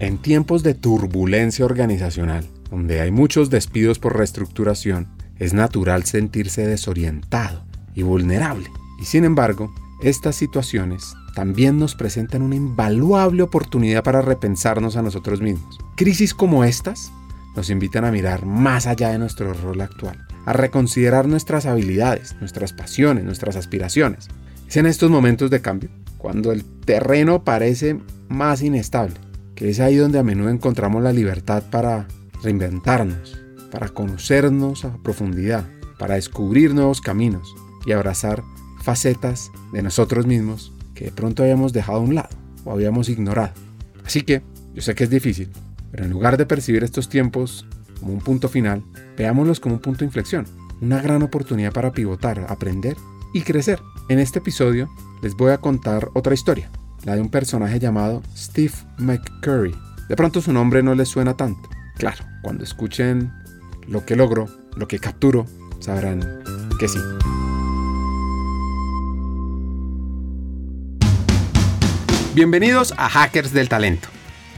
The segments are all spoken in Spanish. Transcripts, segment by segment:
En tiempos de turbulencia organizacional, donde hay muchos despidos por reestructuración, es natural sentirse desorientado y vulnerable. Y sin embargo, estas situaciones también nos presentan una invaluable oportunidad para repensarnos a nosotros mismos. Crisis como estas nos invitan a mirar más allá de nuestro rol actual, a reconsiderar nuestras habilidades, nuestras pasiones, nuestras aspiraciones. Es en estos momentos de cambio, cuando el terreno parece más inestable, que es ahí donde a menudo encontramos la libertad para reinventarnos, para conocernos a profundidad, para descubrir nuevos caminos y abrazar facetas de nosotros mismos que de pronto habíamos dejado a un lado o habíamos ignorado. Así que yo sé que es difícil, pero en lugar de percibir estos tiempos como un punto final, veámoslos como un punto de inflexión, una gran oportunidad para pivotar, aprender y crecer. En este episodio les voy a contar otra historia, la de un personaje llamado Steve McCurry. De pronto su nombre no les suena tanto. Claro, cuando escuchen lo que logro, lo que capturo, sabrán que sí. Bienvenidos a Hackers del Talento,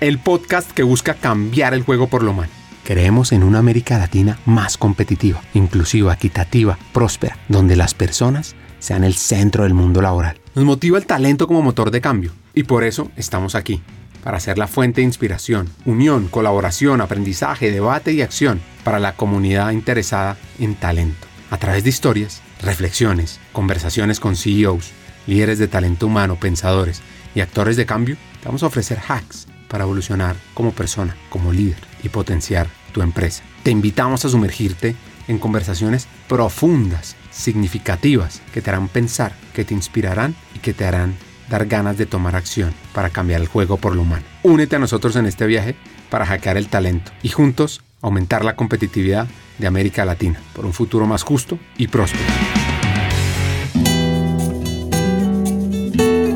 el podcast que busca cambiar el juego por lo humano. Creemos en una América Latina más competitiva, inclusiva, equitativa, próspera, donde las personas sean el centro del mundo laboral. Nos motiva el talento como motor de cambio y por eso estamos aquí, para ser la fuente de inspiración, unión, colaboración, aprendizaje, debate y acción para la comunidad interesada en talento. A través de historias, reflexiones, conversaciones con CEOs, líderes de talento humano, pensadores y actores de cambio, vamos a ofrecer hacks para evolucionar como persona, como líder y potenciar tu empresa. Te invitamos a sumergirte en conversaciones profundas significativas que te harán pensar, que te inspirarán y que te harán dar ganas de tomar acción para cambiar el juego por lo humano. Únete a nosotros en este viaje para hackear el talento y juntos aumentar la competitividad de América Latina por un futuro más justo y próspero.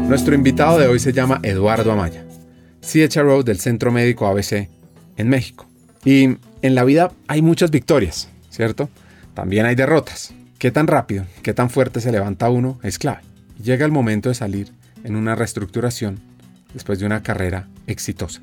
Nuestro invitado de hoy se llama Eduardo Amaya, CHRO del Centro Médico ABC en México. Y en la vida hay muchas victorias, ¿cierto? También hay derrotas. Qué tan rápido, qué tan fuerte se levanta uno es clave. Llega el momento de salir en una reestructuración después de una carrera exitosa.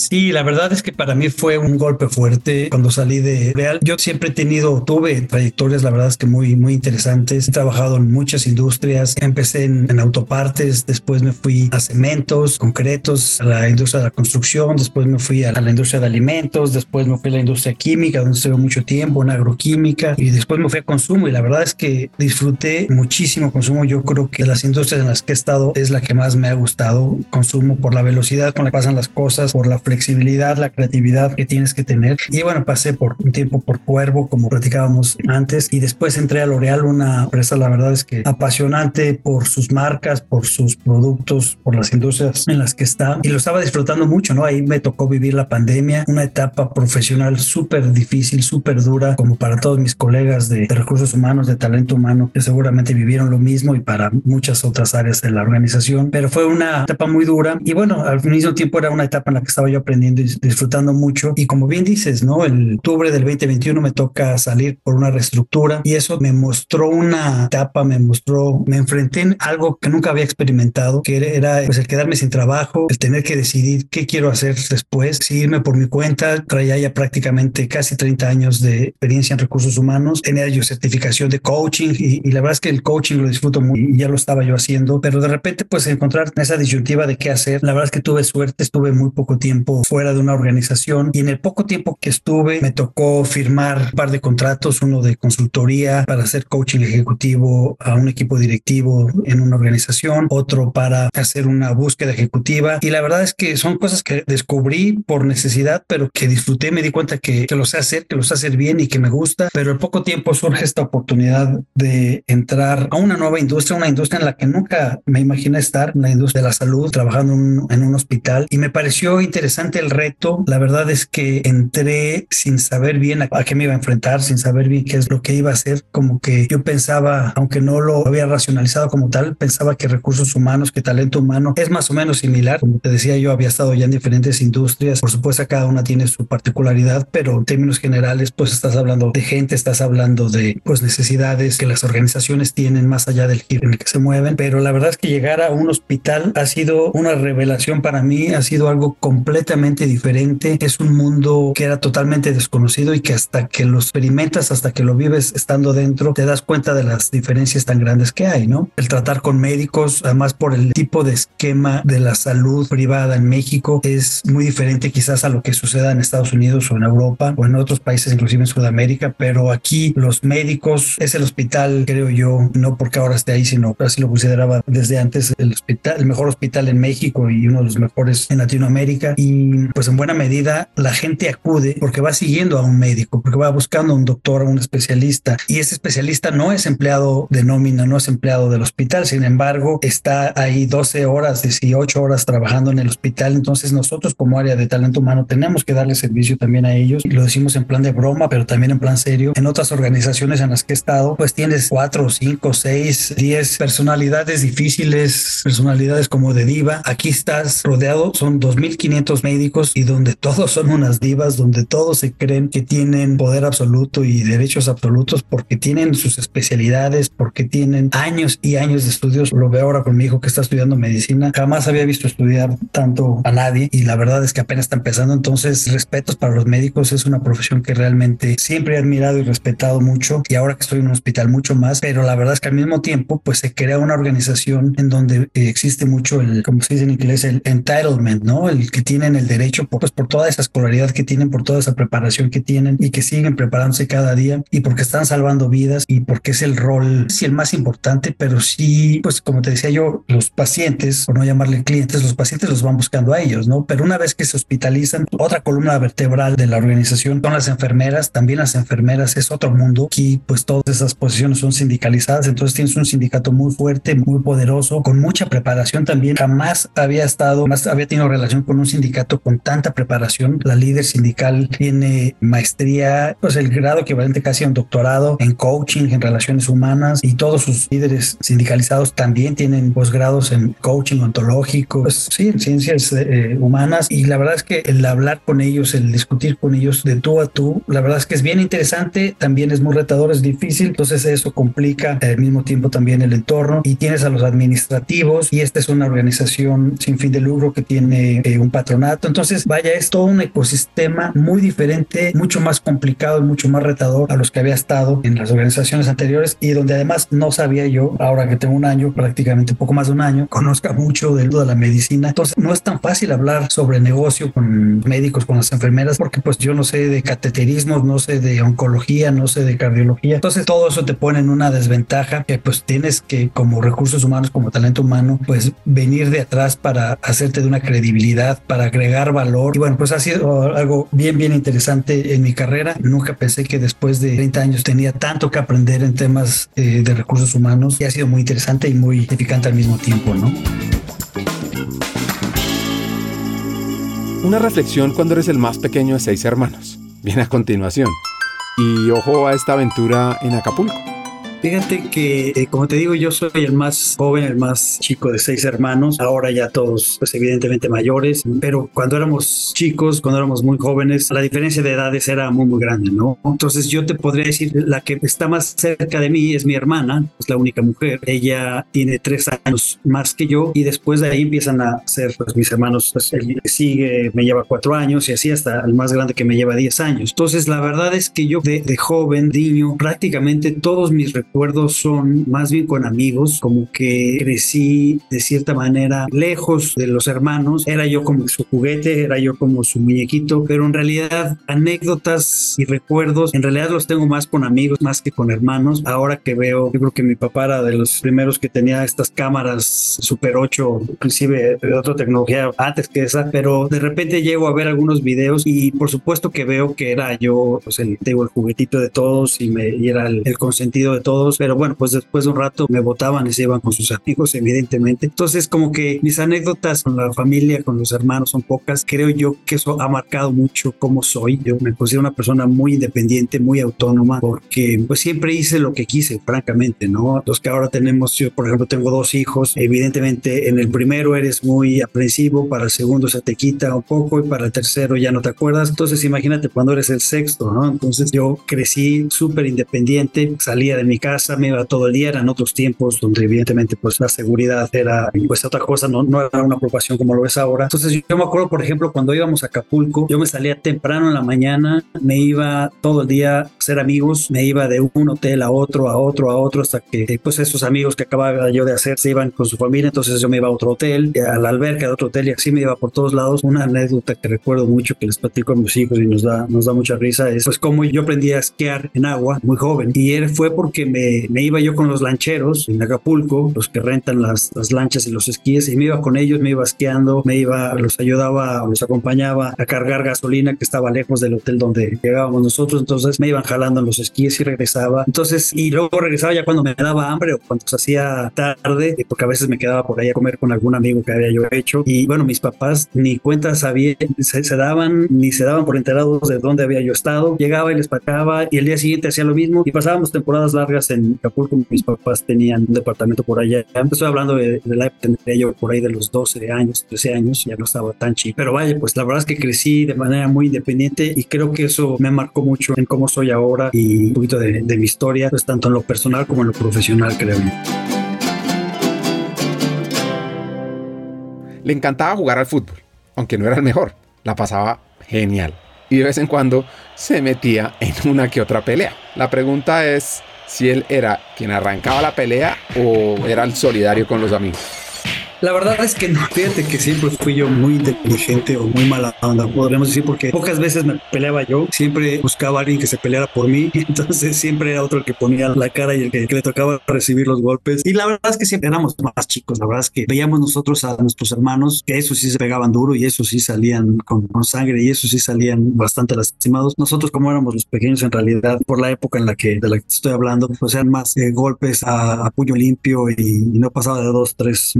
Sí, la verdad es que para mí fue un golpe fuerte cuando salí de Real. Yo siempre he tenido, tuve trayectorias, la verdad es que muy, muy interesantes. He trabajado en muchas industrias. Empecé en, autopartes, después me fui a cementos, concretos, a la industria de la construcción, después me fui a la industria de alimentos, después me fui a la industria química, donde estuve mucho tiempo, en agroquímica, y después me fui a consumo. Y la verdad es que disfruté muchísimo consumo. Yo creo que las industrias en las que he estado es la que más me ha gustado. Consumo por la velocidad con la que pasan las cosas, por la flexibilidad, la creatividad que tienes que tener. Y bueno, pasé por un tiempo por Cuervo, como platicábamos antes, y después entré a L'Oreal, una empresa, la verdad es que apasionante por sus marcas, por sus productos, por las industrias en las que está. Y lo estaba disfrutando mucho, ¿no? Ahí me tocó vivir la pandemia, una etapa profesional súper difícil, súper dura, como para todos mis colegas de, de recursos humanos, de talento humano, que seguramente vivieron lo mismo y para muchas otras áreas de la organización. Pero fue una etapa muy dura y bueno, al mismo tiempo era una etapa en la que estaba yo aprendiendo y disfrutando mucho. Y como bien dices, ¿no? El octubre del 2021 me toca salir por una reestructura y eso me mostró una etapa, me mostró, me enfrenté en algo que nunca había experimentado, que era pues el quedarme sin trabajo, el tener que decidir qué quiero hacer después, si irme por mi cuenta, traía ya prácticamente casi 30 años de experiencia en recursos humanos, tenía yo certificación de coaching y, y la verdad es que el coaching lo disfruto muy y ya lo estaba yo haciendo, pero de repente pues encontrar esa disyuntiva de qué hacer, la verdad es que tuve suerte, estuve muy poco tiempo fuera de una organización. Y en el poco tiempo que estuve me tocó firmar un par de contratos, uno de consultoría para hacer coaching ejecutivo a un equipo directivo en una organización, otro para hacer una búsqueda ejecutiva. Y la verdad es que son cosas que descubrí por necesidad, pero que disfruté, me di cuenta que, que lo sé hacer, que lo sé hacer bien y que me gusta, pero en poco tiempo surge esta oportunidad de entrar a una nueva industria, una industria en la que nunca me imaginé estar, la industria de la salud, trabajando en, en un hospital. Y me pareció interesante el reto. La verdad es que entré sin saber bien a, qué me iba a enfrentar, sin saber bien qué es lo que iba a hacer. Como que yo pensaba, aunque no lo había racionalizado como tal, pensaba que recursos humanos, que talento humano es más o menos similar. Como te decía, yo había estado ya en diferentes industrias. Por supuesto, cada una tiene su particularidad, pero en términos generales, pues estás hablando de gente, estás hablando de pues necesidades que las organizaciones tienen más allá del giro en el que se mueven. Pero la verdad es que llegar a un hospital ha sido una revelación para mí, ha sido algo completo completamente diferente, es un mundo que era totalmente desconocido y que hasta que lo experimentas, hasta que lo vives estando dentro, te das cuenta de las diferencias tan grandes que hay, ¿no? El tratar con médicos, además por el tipo de esquema de la salud privada en México, es muy diferente quizás a lo que suceda en Estados Unidos o en Europa o en otros países, inclusive en Sudamérica, pero aquí los médicos es el hospital, creo yo, no porque ahora esté ahí, sino así lo consideraba desde antes el hospital, el mejor hospital en México y uno de los mejores en Latinoamérica. Pues en buena medida la gente acude porque va siguiendo a un médico, porque va buscando a un doctor, a un especialista. Y ese especialista no es empleado de nómina, no es empleado del hospital. Sin embargo, está ahí 12 horas, 18 horas trabajando en el hospital. Entonces nosotros como área de talento humano tenemos que darle servicio también a ellos. Y lo decimos en plan de broma, pero también en plan serio. En otras organizaciones en las que he estado, pues tienes cuatro, cinco, seis, diez personalidades difíciles, personalidades como de diva. Aquí estás rodeado, son 2.500 médicos y donde todos son unas divas, donde todos se creen que tienen poder absoluto y derechos absolutos porque tienen sus especialidades, porque tienen años y años de estudios. Lo veo ahora con mi hijo que está estudiando medicina. Jamás había visto estudiar tanto a nadie y la verdad es que apenas está empezando. Entonces, respetos para los médicos. Es una profesión que realmente siempre he admirado y respetado mucho y ahora que estoy en un hospital mucho más, pero la verdad es que al mismo tiempo pues se crea una organización en donde existe mucho el, como se dice en inglés, el entitlement, ¿no? El que tienen el derecho pues, por toda esa escolaridad que tienen, por toda esa preparación que tienen y que siguen preparándose cada día y porque están salvando vidas y porque es el rol, sí, el más importante, pero sí, pues como te decía yo, los pacientes, por no llamarle clientes, los pacientes los van buscando a ellos, ¿no? Pero una vez que se hospitalizan, otra columna vertebral de la organización son las enfermeras, también las enfermeras es otro mundo. Aquí, pues todas esas posiciones son sindicalizadas, entonces tienes un sindicato muy fuerte, muy poderoso, con mucha preparación también. Jamás había estado, más había tenido relación con un sindicato con tanta preparación. La líder sindical tiene maestría, pues el grado equivalente casi a un doctorado en coaching, en relaciones humanas y todos sus líderes sindicalizados también tienen posgrados en coaching ontológico, pues sí, en ciencias eh, humanas y la verdad es que el hablar con ellos, el discutir con ellos de tú a tú, la verdad es que es bien interesante, también es muy retador, es difícil, entonces eso complica al mismo tiempo también el entorno y tienes a los administrativos y esta es una organización sin fin de lucro que tiene eh, un patronato. Entonces, vaya, es todo un ecosistema muy diferente, mucho más complicado y mucho más retador a los que había estado en las organizaciones anteriores y donde además no sabía yo, ahora que tengo un año, prácticamente poco más de un año, conozca mucho de, la medicina. Entonces, no es tan fácil hablar sobre negocio con médicos, con las enfermeras, porque pues yo no sé de cateterismo, no sé de oncología, no sé de cardiología. Entonces, todo eso te pone en una desventaja que pues tienes que como recursos humanos, como talento humano, pues venir de atrás para hacerte de una credibilidad, para agregar valor. Y bueno, pues ha sido algo bien, bien interesante en mi carrera. Nunca pensé que después de 30 años tenía tanto que aprender en temas eh, de recursos humanos y ha sido muy interesante y muy edificante al mismo tiempo, ¿no? Una reflexión cuando eres el más pequeño de seis hermanos. Viene a continuación. Y ojo a esta aventura en Acapulco. Fíjate que, eh, como te digo, yo soy el más joven, el más chico de seis hermanos. Ahora ya todos, pues evidentemente mayores. Pero cuando éramos chicos, cuando éramos muy jóvenes, la diferencia de edades era muy, muy grande, ¿no? Entonces yo te podría decir, la que está más cerca de mí es mi hermana, es la única mujer. Ella tiene tres años más que yo y después de ahí empiezan a ser pues, mis hermanos. Pues él sigue, me lleva cuatro años y así hasta el más grande que me lleva diez años. Entonces la verdad es que yo de, de joven, niño, prácticamente todos mis recuerdos son más bien con amigos, como que crecí de cierta manera lejos de los hermanos, era yo como su juguete, era yo como su muñequito, pero en realidad anécdotas y recuerdos, en realidad los tengo más con amigos, más que con hermanos. Ahora que veo, yo creo que mi papá era de los primeros que tenía estas cámaras Super 8, inclusive de otra tecnología antes que esa, pero de repente llego a ver algunos videos y por supuesto que veo que era yo, pues el, digo, el juguetito de todos y, me, y era el consentido de todos pero bueno, pues después de un rato me votaban y se iban con sus amigos, evidentemente. Entonces, como que mis anécdotas con la familia, con los hermanos son pocas. Creo yo que eso ha marcado mucho cómo soy. Yo me considero una persona muy independiente, muy autónoma, porque pues siempre hice lo que quise, francamente, ¿no? Los que ahora tenemos, yo por ejemplo tengo dos hijos, evidentemente en el primero eres muy aprensivo, para el segundo se te quita un poco y para el tercero ya no te acuerdas. Entonces imagínate cuando eres el sexto, ¿no? Entonces yo crecí súper independiente, salía de mi casa casa, me iba todo el día, eran otros tiempos donde evidentemente pues la seguridad era pues otra cosa, no, no era una preocupación como lo ves ahora. Entonces yo me acuerdo, por ejemplo, cuando íbamos a Acapulco, yo me salía temprano en la mañana, me iba todo el día a hacer amigos, me iba de un hotel a otro, a otro, a otro, hasta que pues esos amigos que acababa yo de hacer se iban con su familia, entonces yo me iba a otro hotel, a la alberca de otro hotel y así me iba por todos lados. Una anécdota que recuerdo mucho que les platico a mis hijos y nos da, nos da mucha risa es pues como yo aprendí a esquiar en agua muy joven y él fue porque me, me iba yo con los lancheros en Acapulco, los que rentan las, las lanchas y los esquíes y me iba con ellos, me iba esquiando, me iba, los ayudaba, los acompañaba a cargar gasolina que estaba lejos del hotel donde llegábamos nosotros, entonces me iban jalando en los esquíes y regresaba. Entonces, y luego regresaba ya cuando me daba hambre o cuando se hacía tarde, porque a veces me quedaba por ahí a comer con algún amigo que había yo hecho. Y bueno, mis papás ni cuenta sabían, se, se daban, ni se daban por enterados de dónde había yo estado. Llegaba y les pagaba y el día siguiente hacía lo mismo y pasábamos temporadas largas en Acapulco. Mis papás tenían un departamento por allá. Estoy hablando de, de la época, tendría yo por ahí de los 12 años, 13 años, ya no estaba tan chico. Pero vaya, pues la verdad es que crecí de manera muy independiente y creo que eso me marcó mucho en cómo soy ahora y un poquito de, mi historia, pues tanto en lo personal como en lo profesional, creo yo. Le encantaba jugar al fútbol, aunque no era el mejor. La pasaba genial. Y de vez en cuando se metía en una que otra pelea. La pregunta es si él era quien arrancaba la pelea o era el solidario con los amigos. La verdad es que no, fíjate que siempre fui yo muy inteligente o muy mala onda, podríamos decir, porque pocas veces me peleaba yo, siempre buscaba a alguien que se peleara por mí, entonces siempre era otro el que ponía la cara y el que, le tocaba recibir los golpes. Y la verdad es que siempre éramos más chicos, la verdad es que veíamos nosotros a nuestros hermanos que esos sí se pegaban duro y esos sí salían con, sangre y esos sí salían bastante lastimados. Nosotros como éramos los pequeños en realidad, por la época en la que de la que estoy hablando, pues eran más eh, golpes a, puño limpio y, y no pasaba de dos, tres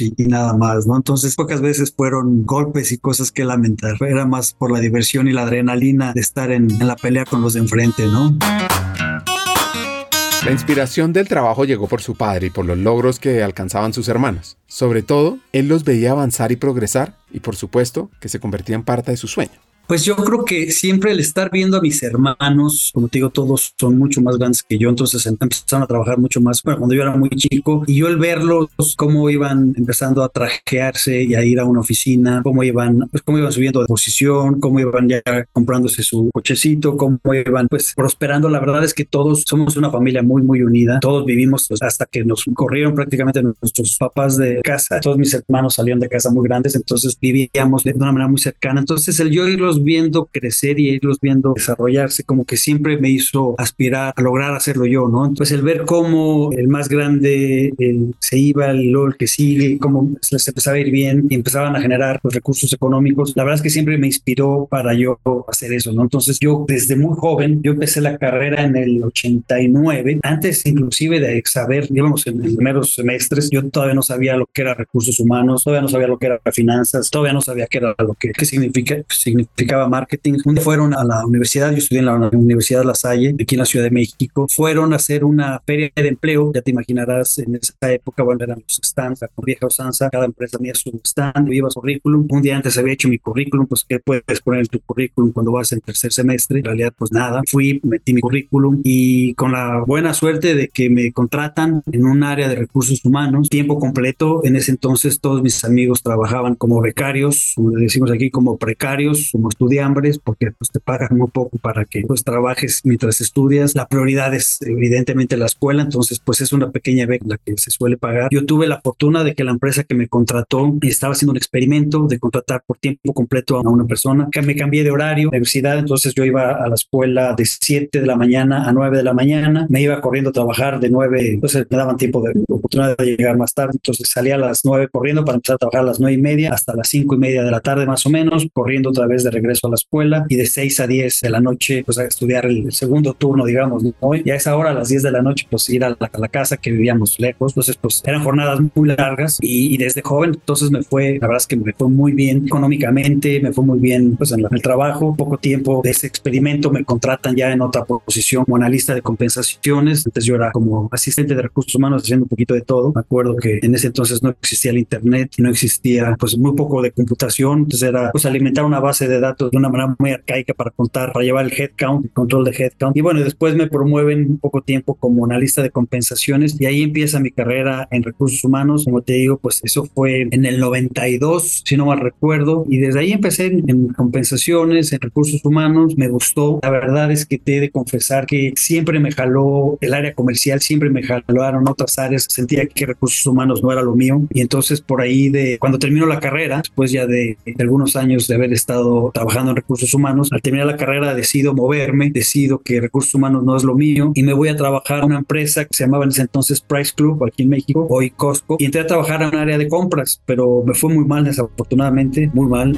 y, nada más, ¿no? Entonces pocas veces fueron golpes y cosas que lamentar. Era más por la diversión y la adrenalina de estar en, en la pelea con los de enfrente, ¿no? La inspiración del trabajo llegó por su padre y por los logros que alcanzaban sus hermanos. Sobre todo, él los veía avanzar y progresar y por supuesto que se convertía en parte de su sueño. Pues yo creo que siempre el estar viendo a mis hermanos, como te digo, todos son mucho más grandes que yo, entonces empezaron a trabajar mucho más bueno, cuando yo era muy chico y yo el verlos cómo iban empezando a trajearse y a ir a una oficina, cómo iban, pues cómo iban subiendo de posición, cómo iban ya comprándose su cochecito, cómo iban pues prosperando. La verdad es que todos somos una familia muy muy unida, todos vivimos pues, hasta que nos corrieron prácticamente nuestros papás de casa, todos mis hermanos salieron de casa muy grandes, entonces vivíamos de una manera muy cercana. Entonces el yo irlos viendo crecer y irlos viendo desarrollarse, como que siempre me hizo aspirar a lograr hacerlo yo, ¿no? Entonces el ver cómo el más grande se iba, el, el que sigue, cómo les empezaba a ir bien y empezaban a generar los recursos económicos, la verdad es que siempre me inspiró para yo hacer eso, ¿no? Entonces yo desde muy joven, yo empecé la carrera en el 89, antes inclusive de saber, digamos, en los primeros semestres, yo todavía no sabía lo que era recursos humanos, todavía no sabía lo que era finanzas, todavía no sabía qué era lo que, qué significa, significa marketing. Un día fueron a la universidad, yo estudié en la Universidad La Salle, aquí en la Ciudad de México. Fueron a hacer una feria de empleo, ya te imaginarás, en esa época, bueno, eran los stands, la vieja usanza, cada empresa tenía su stand, lleva su currículum. Un día antes había hecho mi currículum, pues, ¿qué puedes poner en tu currículum cuando vas en tercer semestre? En realidad, pues nada. Fui, metí mi currículum y con la buena suerte de que me contratan en un área de recursos humanos, tiempo completo. En ese entonces, todos mis amigos trabajaban como becarios, como decimos aquí, como precarios, como estudiambres, porque pues, te pagan muy poco para que pues trabajes mientras estudias. La prioridad es evidentemente la escuela, entonces pues es una pequeña beca que se suele pagar. Yo tuve la fortuna de que la empresa que me contrató estaba haciendo un experimento de contratar por tiempo completo a una persona, que me cambié de horario, universidad, entonces yo iba a la escuela de 7 de la mañana a 9 de la mañana, me iba corriendo a trabajar de 9, entonces me daban tiempo de oportunidad de llegar más tarde, entonces salía a las 9 corriendo para empezar a trabajar a las 9 y media hasta las 5 y media de la tarde más o menos, corriendo otra vez de regreso a la escuela y de 6 a 10 de la noche pues a estudiar el segundo turno, digamos, ¿no? y a esa hora, a las 10 de la noche, pues ir a la, a la casa que vivíamos lejos, entonces pues eran jornadas muy largas y, y, desde joven entonces me fue, la verdad es que me fue muy bien económicamente, me fue muy bien pues en, la, en el trabajo, poco tiempo de ese experimento me contratan ya en otra posición como analista de compensaciones, antes yo era como asistente de recursos humanos haciendo un poquito de todo, me acuerdo que en ese entonces no existía el internet, no existía pues muy poco de computación, entonces era pues alimentar una base de datos datos de una manera muy arcaica para contar, para llevar el headcount, el control de headcount. Y bueno, después me promueven un poco tiempo como analista de compensaciones y ahí empieza mi carrera en recursos humanos. Como te digo, pues eso fue en el 92, si no mal recuerdo, y desde ahí empecé en, en compensaciones, en recursos humanos. Me gustó. La verdad es que te he de confesar que siempre me jaló el área comercial, siempre me jalaron otras áreas. Sentía que recursos humanos no era lo mío y entonces por ahí de cuando termino la carrera, después ya de, de algunos años de haber estado trabajando en recursos humanos, al terminar la carrera decido moverme, decido que recursos humanos no es lo mío y me voy a trabajar a una empresa que se llamaba en ese entonces Price Club aquí en México, hoy Costco, y entré a trabajar en un área de compras, pero me fue muy mal desafortunadamente, muy mal.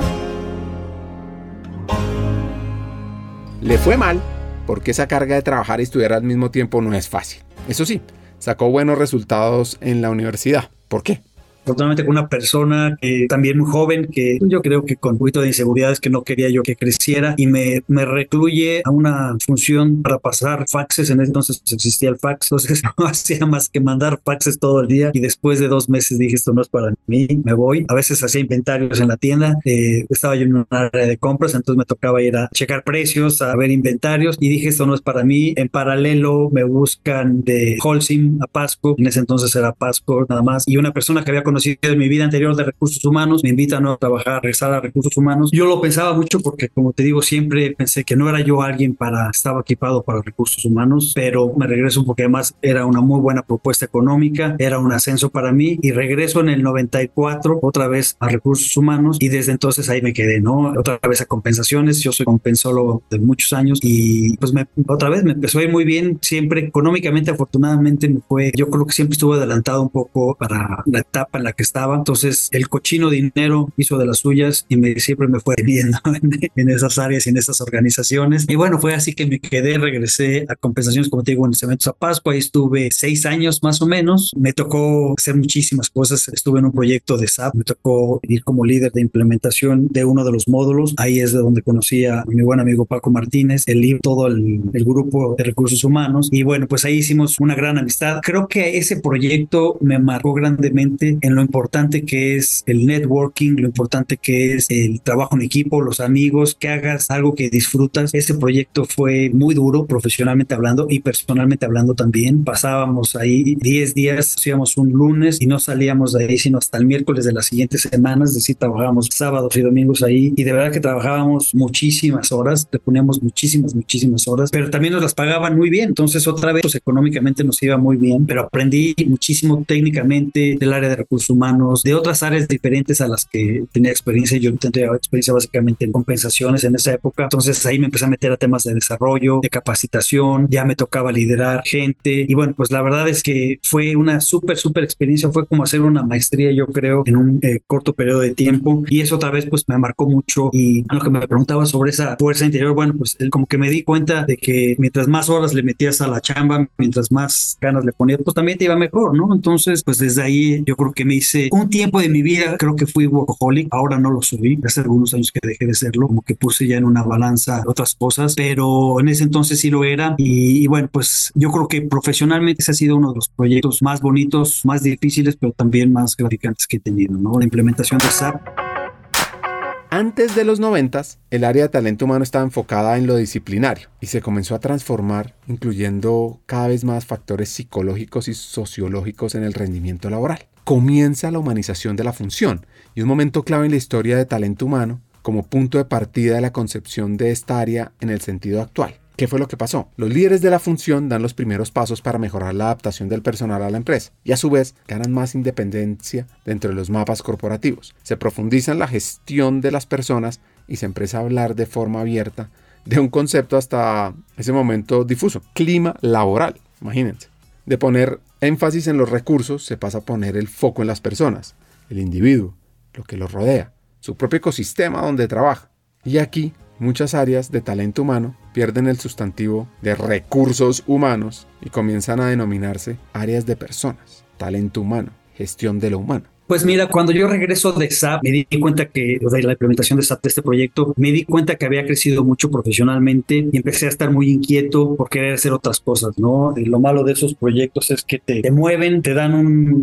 Le fue mal porque esa carga de trabajar y estudiar al mismo tiempo no es fácil. Eso sí, sacó buenos resultados en la universidad. ¿Por qué? Afortunadamente con una persona que también muy joven, que yo creo que con un poquito de inseguridades que no quería yo que creciera y me, me recluye a una función para pasar faxes. En ese entonces existía el fax, entonces no hacía más que mandar faxes todo el día y después de dos meses dije esto no es para mí, me voy. A veces hacía inventarios en la tienda, eh, estaba yo en un área de compras, entonces me tocaba ir a checar precios, a ver inventarios y dije esto no es para mí. En paralelo me buscan de Holcim a Pasco, en ese entonces era Pasco nada más, y una persona que había conocido en mi vida anterior de recursos humanos, me invitan a trabajar, a regresar a recursos humanos. Yo lo pensaba mucho porque, como te digo, siempre pensé que no era yo alguien para, estaba equipado para recursos humanos, pero me regreso porque además era una muy buena propuesta económica, era un ascenso para mí y regreso en el 94 otra vez a recursos humanos y desde entonces ahí me quedé, ¿no? Otra vez a compensaciones, yo soy compensólogo de muchos años y pues me, otra vez me empezó a ir muy bien, siempre económicamente, afortunadamente me fue, yo creo que siempre estuve adelantado un poco para la etapa la que estaba entonces el cochino dinero hizo de las suyas y me, siempre me fue viendo en, esas áreas y en esas organizaciones. Y bueno, fue así que me quedé, regresé a compensaciones, como te digo, en eventos a Pascua. Ahí estuve seis años más o menos. Me tocó hacer muchísimas cosas. Estuve en un proyecto de SAP. Me tocó ir como líder de implementación de uno de los módulos. Ahí es de donde conocí a mi buen amigo Paco Martínez, el todo el, el grupo de recursos humanos. Y bueno, pues ahí hicimos una gran amistad. Creo que ese proyecto me marcó grandemente en lo importante que es el networking, lo importante que es el trabajo en equipo, los amigos, que hagas algo que disfrutas. Ese proyecto fue muy duro profesionalmente hablando y personalmente hablando también. Pasábamos ahí 10 días, hacíamos un lunes y no salíamos de ahí sino hasta el miércoles de las siguientes semanas, es decir, trabajábamos sábados y domingos ahí y de verdad que trabajábamos muchísimas horas, le poníamos muchísimas, muchísimas horas, pero también nos las pagaban muy bien. Entonces otra vez pues, económicamente nos iba muy bien, pero aprendí muchísimo técnicamente del área de recursos humanos de otras áreas diferentes a las que tenía experiencia. Yo tendría experiencia básicamente en compensaciones en esa época. Entonces ahí me empecé a meter a temas de desarrollo, de capacitación, ya me tocaba liderar gente. Y bueno, pues la verdad es que fue una súper, súper experiencia. Fue como hacer una maestría, yo creo, en un eh, corto periodo de tiempo. Y eso otra vez pues me marcó mucho. Y lo que me preguntaba sobre esa fuerza interior, bueno, pues como que me di cuenta de que mientras más horas le metías a la chamba, mientras más ganas le ponías, pues también te iba mejor, ¿no? Entonces, pues desde ahí yo creo que me hice un tiempo de mi vida creo que fui workaholic, ahora no lo subí, hace algunos años que dejé de serlo, como que puse ya en una balanza otras cosas, pero en ese entonces sí lo era y, bueno, pues yo creo que profesionalmente ese ha sido uno de los proyectos más bonitos, más difíciles, pero también más gratificantes que he tenido, ¿no? La implementación de SAP. Antes de los 90, el área de talento humano estaba enfocada en lo disciplinario y se comenzó a transformar, incluyendo cada vez más factores psicológicos y sociológicos en el rendimiento laboral comienza la humanización de la función y un momento clave en la historia de talento humano como punto de partida de la concepción de esta área en el sentido actual. ¿Qué fue lo que pasó? Los líderes de la función dan los primeros pasos para mejorar la adaptación del personal a la empresa y a su vez ganan más independencia dentro de los mapas corporativos. Se profundiza en la gestión de las personas y se empieza a hablar de forma abierta de un concepto hasta ese momento difuso, clima laboral. Imagínense. De poner énfasis en los recursos se pasa a poner el foco en las personas, el individuo, lo que los rodea, su propio ecosistema donde trabaja. Y aquí muchas áreas de talento humano pierden el sustantivo de recursos humanos y comienzan a denominarse áreas de personas, talento humano, gestión de lo humano. Pues mira, cuando yo regreso de SAP, me di cuenta que de la implementación de SAP de este proyecto, me di cuenta que había crecido mucho profesionalmente y empecé a estar muy inquieto por querer hacer otras cosas, ¿no? Lo malo de esos proyectos es que te, te mueven, te dan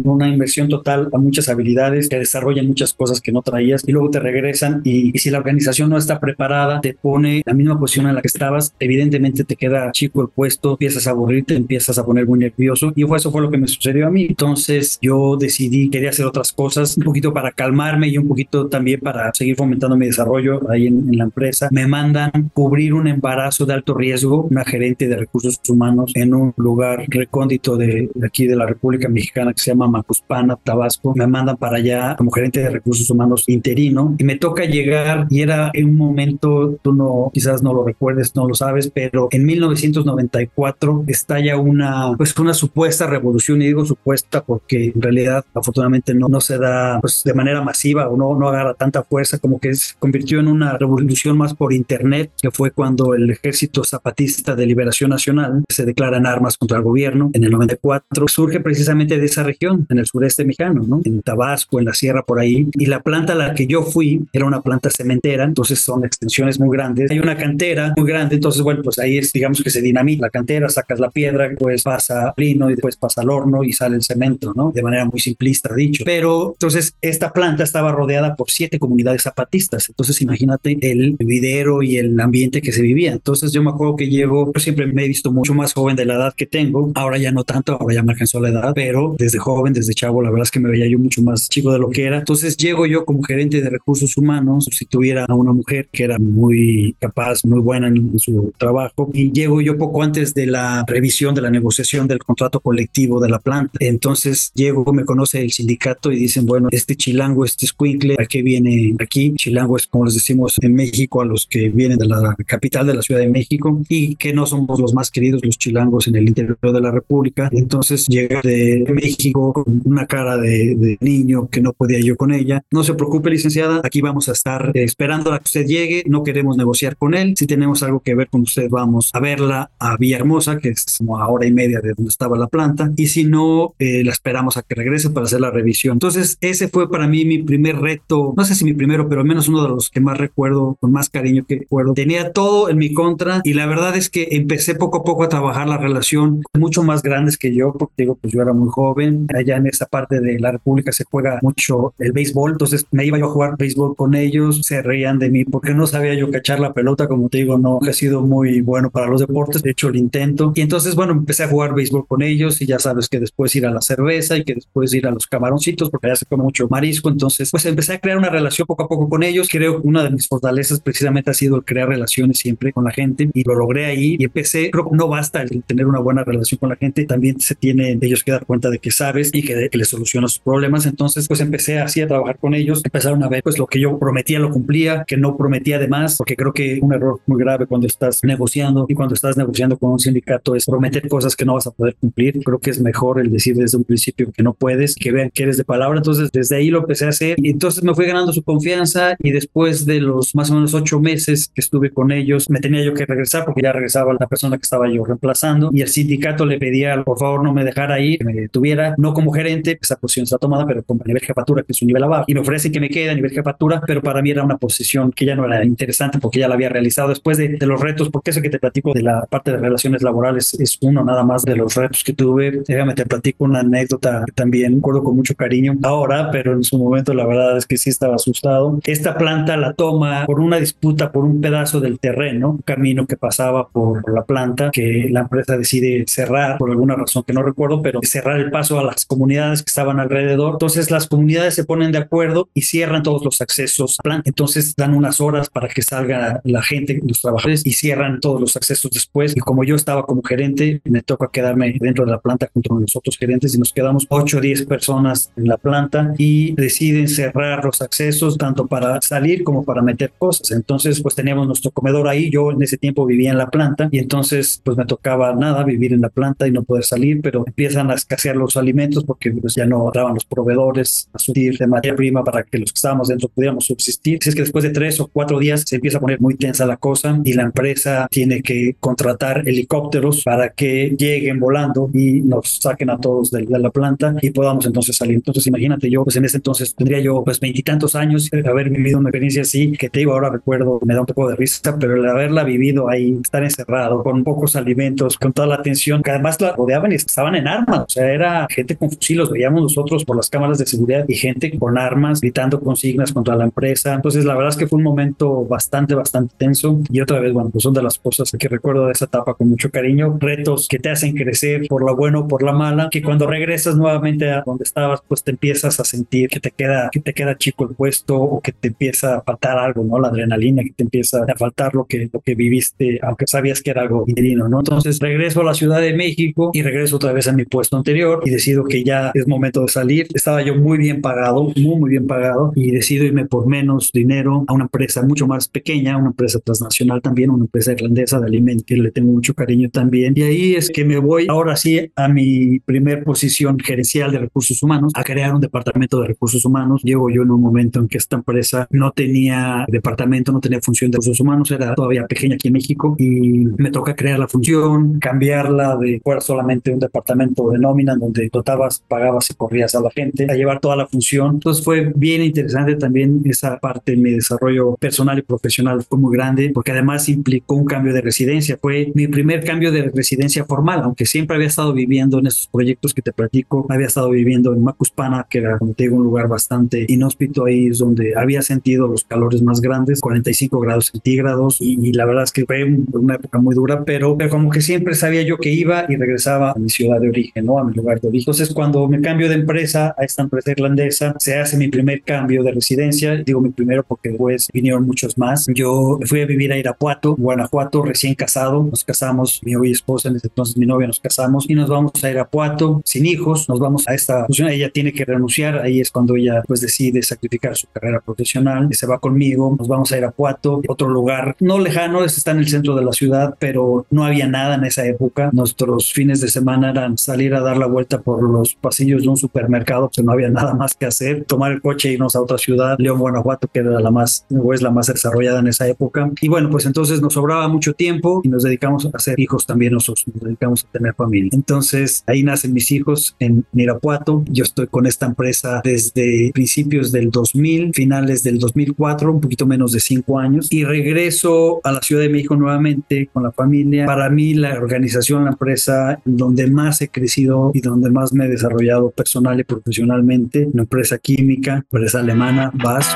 una inversión total a muchas habilidades, te desarrollan muchas cosas que no traías y luego te regresan y, si la organización no está preparada, te pone la misma posición en la que estabas, evidentemente te queda chico el puesto, empiezas a aburrirte, empiezas a poner muy nervioso y eso fue lo que me sucedió a mí. Entonces yo decidí, quería hacer otras cosas, un poquito para calmarme y un poquito también para seguir fomentando mi desarrollo ahí en, en la empresa. Me mandan cubrir un embarazo de alto riesgo, una gerente de recursos humanos en un lugar recóndito de, aquí de la República Mexicana que se llama Macuspana, Tabasco. Me mandan para allá como gerente de recursos humanos interino y me toca llegar y era en un momento, tú no, quizás no lo recuerdes, no lo sabes, pero en 1994 estalla una, pues una supuesta revolución y digo supuesta porque en realidad afortunadamente no, no se da pues de manera masiva o no, no agarra tanta fuerza como que se convirtió en una revolución más por internet que fue cuando el Ejército Zapatista de Liberación Nacional se declara en armas contra el gobierno en el 94. Surge precisamente de esa región, en el sureste mexicano, ¿no? En Tabasco, en la sierra por ahí. Y la planta a la que yo fui era una planta cementera, entonces son extensiones muy grandes. Hay una cantera muy grande, entonces, bueno, pues ahí es, digamos que se dinamita la cantera, sacas la piedra, pues pasa lino y después pasa al horno y sale el cemento, ¿no? De manera muy simplista dicho. Pero entonces esta planta estaba rodeada por siete comunidades zapatistas. Entonces imagínate el videro y el ambiente que se vivía. Entonces yo me acuerdo que llego, siempre me he visto mucho más joven de la edad que tengo, ahora ya no tanto, ahora ya me alcanzó la edad, pero desde joven, desde chavo, la verdad es que me veía yo mucho más chico de lo que era. Entonces llego yo como gerente de recursos humanos, sustituir a una mujer que era muy capaz, muy buena en, su trabajo, y llego yo poco antes de la revisión de la negociación del contrato colectivo de la planta. Entonces llego, me conoce el sindicato y dicen, bueno, este chilango, este squinkle, ¿a qué viene aquí? Chilango es como les decimos en México a los que vienen de la capital de la Ciudad de México y que no somos los más queridos los chilangos en el interior de la República. Entonces llega de México con una cara de, niño que no podía yo con ella. No se preocupe, licenciada, aquí vamos a estar esperando a que usted llegue. No queremos negociar con él. Si tenemos algo que ver con usted, vamos a verla a Villahermosa, que es como a hora y media de donde estaba la planta. Y si no, eh, la esperamos a que regrese para hacer la revisión. Entonces, ese fue para mí mi primer reto. No sé si mi primero, pero al menos uno de los que más recuerdo, con más cariño que recuerdo. Tenía todo en mi contra y la verdad es que empecé poco a poco a trabajar la relación mucho más grandes que yo, porque digo, pues yo era muy joven, allá en esa parte de la República se juega mucho el béisbol, entonces me iba yo a jugar béisbol con ellos, se reían de mí porque no sabía yo cachar la pelota, como te digo, no he sido muy bueno para los deportes, de hecho el intento, y entonces bueno, empecé a jugar béisbol con ellos y ya sabes que después ir a la cerveza y que después ir a los camaroncitos, se come mucho marisco, entonces pues empecé a crear una relación poco a poco con ellos, creo que una de mis fortalezas precisamente ha sido el crear relaciones siempre con la gente y lo logré ahí y empecé, creo que no basta el tener una buena relación con la gente, también se tiene ellos que dar cuenta de que sabes y que, que les solucionas sus problemas. Entonces, pues empecé así a trabajar con ellos, empezaron a ver pues lo que yo prometía lo cumplía, que no prometía de más, porque creo que un error muy grave cuando estás negociando y cuando estás negociando con un sindicato es prometer cosas que no vas a poder cumplir. Creo que es mejor el decir desde un principio que no puedes, que vean que eres de palabra. Entonces, desde ahí lo empecé a hacer. Y entonces me fui ganando su confianza y después de los más o menos ocho meses que estuve con ellos, me tenía yo que regresar porque ya regresaba la persona que estaba yo reemplazando y el sindicato le pedía por favor no me dejara ahí, que me tuviera no como gerente, esa posición está tomada, pero como a nivel jefatura, que es un nivel abajo, y me ofrecen que me quede a nivel jefatura, pero para mí era una posición que ya no era interesante porque ya la había realizado. Después de, de los retos, porque eso que te platico de la parte de relaciones laborales es uno nada más de los retos que tuve. Déjame te platico una anécdota también recuerdo con mucho cariño ahora, pero en su momento la verdad es que sí estaba asustado. Esta planta la toma por una disputa por un pedazo del terreno, un camino que pasaba por la planta, que la empresa decide cerrar por alguna razón que no recuerdo, pero cerrar el paso a las comunidades que estaban alrededor. Entonces las comunidades se ponen de acuerdo y cierran todos los accesos a la planta. Entonces dan unas horas para que salga la gente, los trabajadores y cierran todos los accesos después. Y como yo estaba como gerente, me toca quedarme dentro de la planta junto con los otros gerentes y nos quedamos 8 o 10 personas en la planta y deciden cerrar los accesos tanto para salir como para meter cosas. Entonces pues teníamos nuestro comedor ahí. Yo en ese tiempo vivía en la planta y entonces pues me tocaba nada vivir en la planta y no poder salir, pero empiezan a escasear los alimentos porque pues, ya no daban los proveedores a subir de materia prima para que los que estábamos dentro pudiéramos subsistir. Si es que después de tres o cuatro días se empieza a poner muy tensa la cosa y la empresa tiene que contratar helicópteros para que lleguen volando y nos saquen a todos de, de la planta y podamos entonces salir. Entonces imagínate yo, pues en ese entonces tendría yo pues veintitantos años, haber vivido una experiencia así, que te digo, ahora recuerdo, me da un poco de risa, pero el haberla vivido ahí, estar encerrado, con pocos alimentos, con toda la atención, que además la rodeaban y estaban en armas, o sea, era gente con fusiles, veíamos nosotros por las cámaras de seguridad y gente con armas, gritando consignas contra la empresa. Entonces, la verdad es que fue un momento bastante, bastante tenso. Y otra vez, bueno, pues son de las cosas que recuerdo de esa etapa con mucho cariño, retos que te hacen crecer por la buena o por la mala, que cuando regresas nuevamente a donde estabas, pues te empiezas a sentir que te queda, que te queda chico el puesto o que te empieza a faltar algo, ¿no? La adrenalina, que te empieza a faltar lo que, lo que viviste, aunque sabías que era algo interino, ¿no? Entonces regreso a la Ciudad de México y regreso otra vez a mi puesto anterior y decido que ya es momento de salir. Estaba yo muy bien pagado, muy, muy bien pagado y decido irme por menos dinero a una empresa mucho más pequeña, una empresa transnacional también, una empresa irlandesa de alimentos que le tengo mucho cariño también. Y ahí es que me voy ahora sí a mi primer posición gerencial de recursos humanos, a crear un departamento de recursos humanos. Llego yo en un momento en que esta empresa no tenía departamento, no tenía función de recursos humanos, era todavía pequeña aquí en México y me toca crear la función, cambiarla de fuera solamente un departamento de nómina donde dotabas, pagabas y corrías a la gente, a llevar toda la función. Entonces fue bien interesante también esa parte de mi desarrollo personal y profesional fue muy grande porque además implicó un cambio de residencia. Fue mi primer cambio de residencia formal, aunque siempre había estado viviendo en estos proyectos que te platico. Había estado viviendo en Macuspana, que era, como te digo, un lugar bastante inhóspito. Ahí es donde había sentido los calores más grandes, 45 grados centígrados. Y, la verdad es que fue una época muy dura, pero, pero como que siempre sabía yo que iba y regresaba a mi ciudad de origen, ¿no? A mi lugar de origen. Entonces, cuando me cambio de empresa a esta empresa irlandesa, se hace mi primer cambio de residencia. Digo mi primero porque después vinieron muchos más. Yo fui a vivir a Irapuato, Guanajuato, recién casado. Nos casamos, mi hoy esposa, en ese entonces mi novia, nos casamos y nos vamos a Irapuato sin hijos. Nos vamos a esta función. Ella tiene que renunciar. Ahí es cuando ella pues decide sacrificar su carrera profesional. Se va conmigo. Nos vamos a Irapuato, otro lugar no lejano. Este está en el centro de la ciudad, pero no había nada en esa época. Nuestros fines de semana eran salir a dar la vuelta por los pasillos de un supermercado, pues no había nada más que hacer, tomar el coche e irnos a otra ciudad, León, Guanajuato, que era la más, o es la más desarrollada en esa época. Y bueno, pues entonces nos sobraba mucho tiempo y nos dedicamos a hacer hijos también nosotros, nos dedicamos a tener familia. Entonces ahí nacen mis hijos en Irapuato. Yo estoy con esta empresa desde principios del 2000, finales del 2004, un poquito menos de cinco años, y regreso a la Ciudad de México nuevamente con la familia. Para mí la organización, la empresa donde más he crecido y donde más me he desarrollado personal y profesionalmente, una empresa química, empresa alemana, VAS.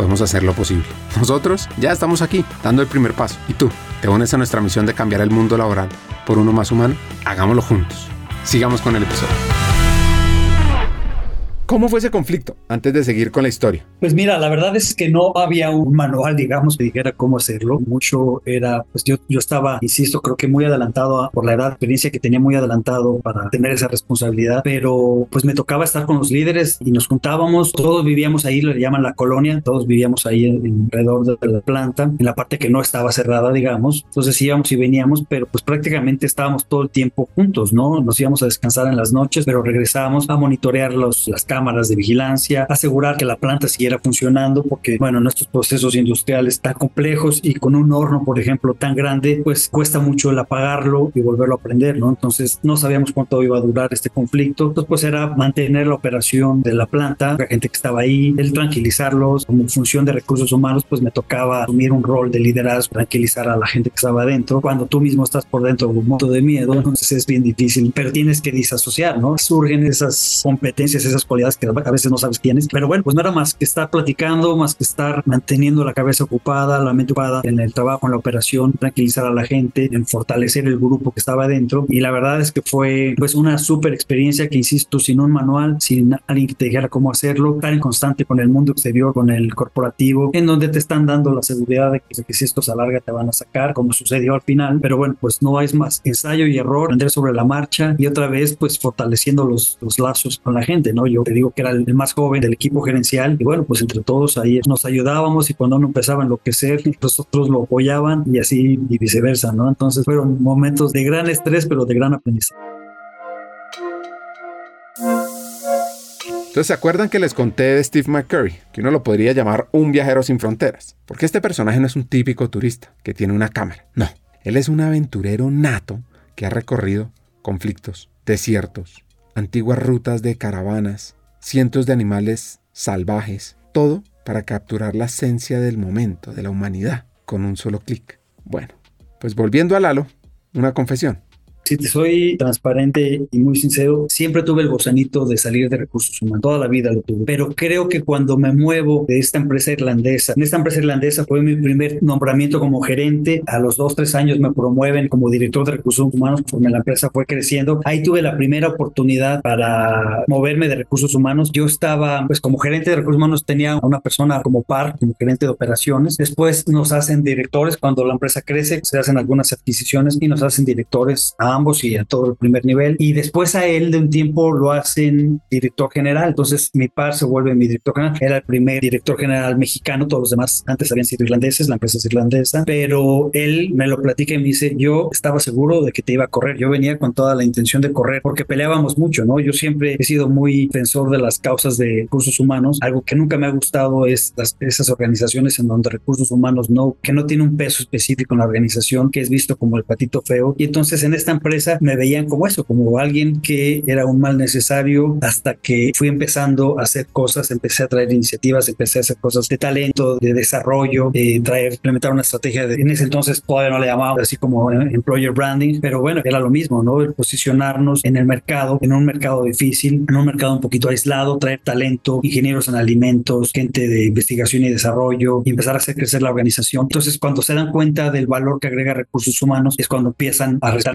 podemos hacer lo posible. Nosotros ya estamos aquí, dando el primer paso. ¿Y tú? ¿Te unes a nuestra misión de cambiar el mundo laboral por uno más humano? Hagámoslo juntos. Sigamos con el episodio. ¿Cómo fue ese conflicto antes de seguir con la historia? Pues mira, la verdad es que no había un manual, digamos, que dijera cómo hacerlo. Mucho era, pues yo, yo estaba, insisto, creo que muy adelantado por la edad, experiencia que tenía muy adelantado para tener esa responsabilidad, pero pues me tocaba estar con los líderes y nos juntábamos, todos vivíamos ahí, le llaman la colonia, todos vivíamos ahí alrededor de la planta, en la parte que no estaba cerrada, digamos. Entonces íbamos y veníamos, pero pues prácticamente estábamos todo el tiempo juntos, ¿no? Nos íbamos a descansar en las noches, pero regresábamos a monitorear los, las cámaras cámaras de vigilancia, asegurar que la planta siguiera funcionando, porque, bueno, nuestros procesos industriales tan complejos y con un horno, por ejemplo, tan grande, pues cuesta mucho el apagarlo y volverlo a prender, ¿no? Entonces no sabíamos cuánto iba a durar este conflicto. Entonces, pues era mantener la operación de la planta, la gente que estaba ahí, el tranquilizarlos. Como función de recursos humanos, pues me tocaba asumir un rol de liderazgo, tranquilizar a la gente que estaba adentro. Cuando tú mismo estás por dentro de un montón de miedo, entonces es bien difícil, pero tienes que disasociar, ¿no? Surgen esas competencias, esas cualidades que a veces no sabes quién es, pero bueno, pues no era más que estar platicando, más que estar manteniendo la cabeza ocupada, la mente ocupada en el trabajo, en la operación, tranquilizar a la gente, en fortalecer el grupo que estaba dentro. Y la verdad es que fue pues una súper experiencia que insisto, sin un manual, sin alguien que te dijera cómo hacerlo, estar en constante con el mundo exterior, con el corporativo, en donde te están dando la seguridad de que, si esto se alarga te van a sacar, como sucedió al final, pero bueno, pues no es más ensayo y error, aprender sobre la marcha y otra vez pues fortaleciendo los, los lazos con la gente, ¿no? Yo te digo que era el más joven del equipo gerencial y bueno, pues entre todos ahí nos ayudábamos y cuando uno empezaba a enloquecer, los otros lo apoyaban y así y viceversa, ¿no? Entonces fueron momentos de gran estrés, pero de gran aprendizaje. Entonces, ¿se acuerdan que les conté de Steve McCurry? Que uno lo podría llamar un viajero sin fronteras. Porque este personaje no es un típico turista que tiene una cámara. No, él es un aventurero nato que ha recorrido conflictos, desiertos, antiguas rutas de caravanas, cientos de animales salvajes, todo para capturar la esencia del momento, de la humanidad, con un solo clic. Bueno, pues volviendo a Lalo, una confesión. Si te soy transparente y muy sincero, siempre tuve el gozanito de salir de recursos humanos. Toda la vida lo tuve. Pero creo que cuando me muevo de esta empresa irlandesa, en esta empresa irlandesa fue mi primer nombramiento como gerente. A los dos, tres años me promueven como director de recursos humanos conforme la empresa fue creciendo. Ahí tuve la primera oportunidad para moverme de recursos humanos. Yo estaba, pues como gerente de recursos humanos, tenía una persona como par, como gerente de operaciones. Después nos hacen directores. Cuando la empresa crece, se hacen algunas adquisiciones y nos hacen directores a ambos y a todo el primer nivel. Y después a él de un tiempo lo hacen director general. Entonces mi par se vuelve mi director general. Era el primer director general mexicano. Todos los demás antes habían sido irlandeses. La empresa es irlandesa. Pero él me lo platica y me dice, yo estaba seguro de que te iba a correr. Yo venía con toda la intención de correr porque peleábamos mucho, ¿no? Yo siempre he sido muy defensor de las causas de recursos humanos. Algo que nunca me ha gustado es las, esas organizaciones en donde recursos humanos no, que no tiene un peso específico en la organización, que es visto como el patito feo. Y entonces en esta empresa me veían como eso, como alguien que era un mal necesario hasta que fui empezando a hacer cosas, empecé a traer iniciativas, empecé a hacer cosas de talento, de desarrollo, de traer, implementar una estrategia de, en ese entonces todavía no le llamábamos así como employer branding, pero bueno, era lo mismo, ¿no? El posicionarnos en el mercado, en un mercado difícil, en un mercado un poquito aislado, traer talento, ingenieros en alimentos, gente de investigación y desarrollo, y empezar a hacer crecer la organización. Entonces, cuando se dan cuenta del valor que agrega recursos humanos, es cuando empiezan a restar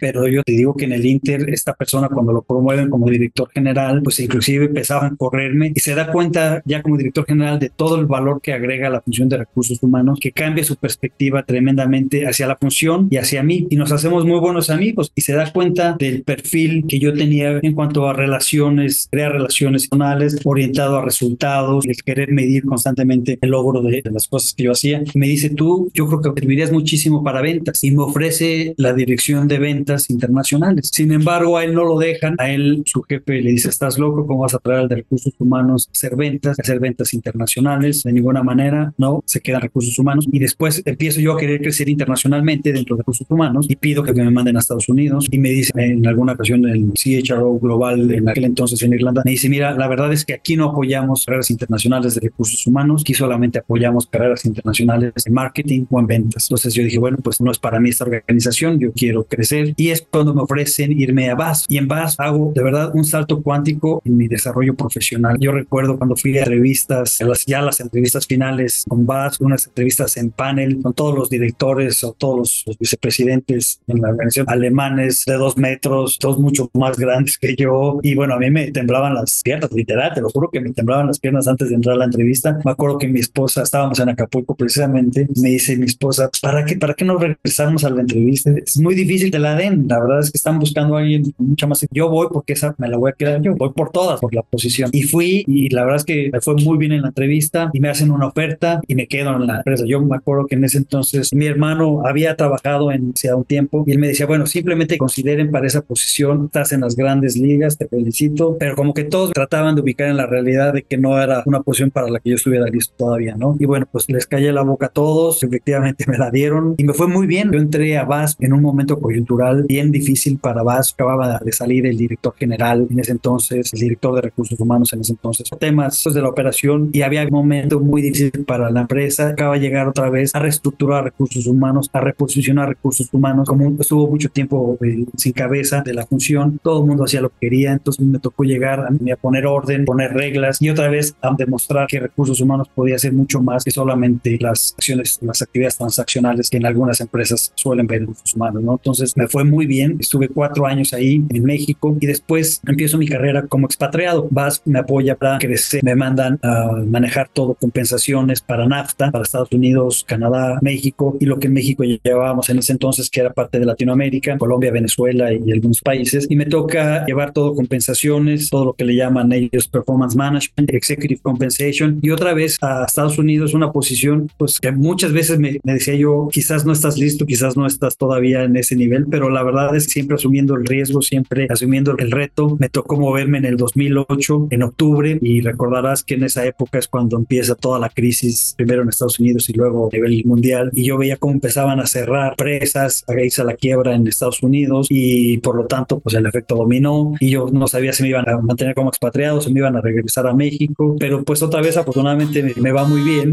pero yo te digo que en el Inter, esta persona cuando lo promueven como director general, pues inclusive empezaban a correrme y se da cuenta ya como director general de todo el valor que agrega la función de recursos humanos, que cambia su perspectiva tremendamente hacia la función y hacia mí y nos hacemos muy buenos amigos y se da cuenta del perfil que yo tenía en cuanto a relaciones, crear relaciones personales, orientado a resultados, el querer medir constantemente el logro de, de las cosas que yo hacía. Me dice, tú, yo creo que servirías muchísimo para ventas y me ofrece la dirección de ventas internacionales. Sin embargo, a él no lo dejan. A él, su jefe le dice, estás loco, ¿cómo vas a traer al de recursos humanos a hacer ventas, a hacer ventas internacionales? De ninguna manera, no, se quedan recursos humanos. Y después empiezo yo a querer crecer internacionalmente dentro de recursos humanos y pido que me manden a Estados Unidos. Y me dice en alguna ocasión el CHRO global en aquel entonces en Irlanda, me dice, mira, la verdad es que aquí no apoyamos carreras internacionales de recursos humanos, aquí solamente apoyamos carreras internacionales en marketing o en ventas. Entonces yo dije, bueno, pues no es para mí esta organización, yo quiero crecer. Y es cuando me ofrecen irme a BAS. Y en BAS hago de verdad un salto cuántico en mi desarrollo profesional. Yo recuerdo cuando fui a entrevistas, ya las entrevistas finales con BAS, unas entrevistas en panel con todos los directores o todos los, vicepresidentes en la organización alemanes de dos metros, todos mucho más grandes que yo. Y bueno, a mí me temblaban las piernas, literal, te lo juro que me temblaban las piernas antes de entrar a la entrevista. Me acuerdo que mi esposa, estábamos en Acapulco precisamente, me dice mi esposa, ¿para qué, para qué no regresamos a la entrevista? Es muy difícil que la den, la verdad es que están buscando a alguien mucha más. Yo voy porque esa me la voy a quedar yo. Voy por todas, por la posición. Y fui y la verdad es que me fue muy bien en la entrevista y me hacen una oferta y me quedo en la empresa. Yo me acuerdo que en ese entonces mi hermano había trabajado en hacía un tiempo y él me decía, bueno, simplemente consideren para esa posición, estás en las grandes ligas, te felicito, pero como que todos trataban de ubicar en la realidad de que no era una posición para la que yo estuviera listo todavía, ¿no? Y bueno, pues les callé la boca a todos, efectivamente me la dieron y me fue muy bien. Yo entré a VAS en un momento coyuntural bien difícil para VAS. Acababa de salir el director general en ese entonces, el director de recursos humanos en ese entonces, temas de la operación y había un momento muy difícil para la empresa. Acaba de llegar otra vez a reestructurar recursos humanos, a reposicionar recursos humanos. Como estuvo mucho tiempo eh, sin cabeza de la función, todo el mundo hacía lo que quería, entonces me tocó llegar a, poner orden, poner reglas y otra vez a demostrar que recursos humanos podía ser mucho más que solamente las acciones, las actividades transaccionales que en algunas empresas suelen ver recursos humanos, ¿no? Entonces me fue muy bien, estuve cuatro años ahí en México y después empiezo mi carrera como expatriado. VAS me apoya para crecer, me mandan a manejar todo, compensaciones para NAFTA, para Estados Unidos, Canadá, México y lo que en México llevábamos en ese entonces, que era parte de Latinoamérica, Colombia, Venezuela y algunos países. Y me toca llevar todo compensaciones, todo lo que le llaman ellos performance management, executive compensation y otra vez a Estados Unidos una posición pues que muchas veces me, me decía yo, quizás no estás listo, quizás no estás todavía en ese nivel, pero la verdad es que siempre asumiendo el riesgo, siempre asumiendo el reto. Me tocó moverme en el 2008, en octubre, y recordarás que en esa época es cuando empieza toda la crisis, primero en Estados Unidos y luego a nivel mundial, y yo veía cómo empezaban a cerrar presas, a irse a la quiebra en Estados Unidos, y por lo tanto, pues el efecto dominó, y yo no sabía si me iban a mantener como expatriados, o me iban a regresar a México, pero pues otra vez afortunadamente me, me va muy bien.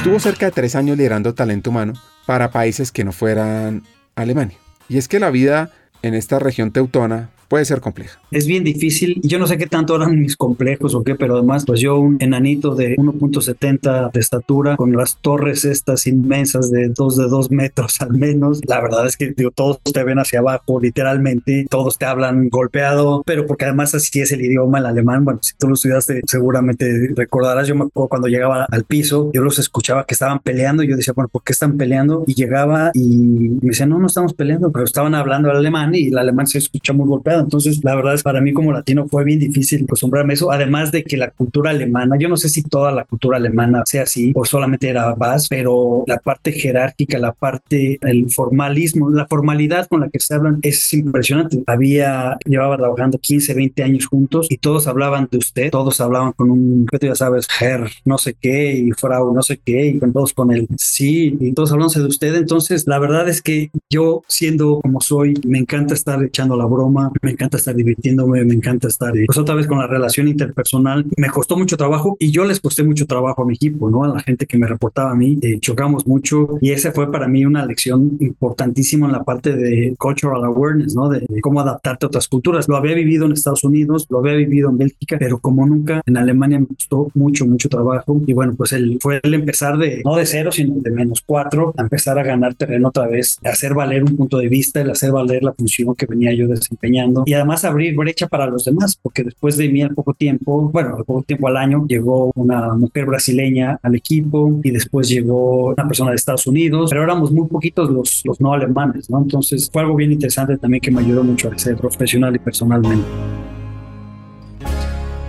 Estuvo cerca de tres años liderando talento humano para países que no fueran Alemania. Y es que la vida en esta región teutona puede ser compleja. Es bien difícil. Yo no sé qué tanto eran mis complejos o qué, pero además, pues yo un enanito de 1.70 de estatura con las torres estas inmensas de dos de dos metros al menos. La verdad es que digo, todos te ven hacia abajo, literalmente. Todos te hablan golpeado, pero porque además así es el idioma, el alemán. Bueno, si tú lo estudiaste, seguramente recordarás. Yo me acuerdo cuando llegaba al piso, yo los escuchaba que estaban peleando yo decía, bueno, ¿por qué están peleando? Y llegaba y me decían, no, no estamos peleando, pero estaban hablando el alemán y el alemán se escucha muy golpeado. Entonces, la verdad es para mí como latino fue bien difícil acostumbrarme a eso, además de que la cultura alemana, yo no sé si toda la cultura alemana sea así o solamente era VAS, pero la parte jerárquica, la parte, el formalismo, la formalidad con la que se hablan es impresionante. Había, llevaba trabajando 15, 20 años juntos y todos hablaban de usted, todos hablaban con un, ya sabes, Herr, no sé qué, y Frau, no sé qué, y con todos con el sí, y todos hablándose de usted. Entonces, la verdad es que yo, siendo como soy, me encanta estar echando la broma, me encanta estar divirtiéndome, me encanta estar. Pues otra vez con la relación interpersonal, me costó mucho trabajo y yo les costé mucho trabajo a mi equipo, ¿no? A la gente que me reportaba a mí, eh, chocamos mucho y esa fue para mí una lección importantísima en la parte de cultural awareness, ¿no? De, de, cómo adaptarte a otras culturas. Lo había vivido en Estados Unidos, lo había vivido en Bélgica, pero como nunca en Alemania me costó mucho, mucho trabajo y bueno, pues él fue el empezar de, no de cero, sino de menos cuatro, a empezar a ganar terreno otra vez, hacer valer un punto de vista, el hacer valer la función que venía yo desempeñando y además abrir brecha para los demás, porque después de mí al poco tiempo, bueno, al poco tiempo al año, llegó una mujer brasileña al equipo y después llegó una persona de Estados Unidos, pero éramos muy poquitos los, los no alemanes, ¿no? Entonces fue algo bien interesante también que me ayudó mucho a crecer profesional y personalmente.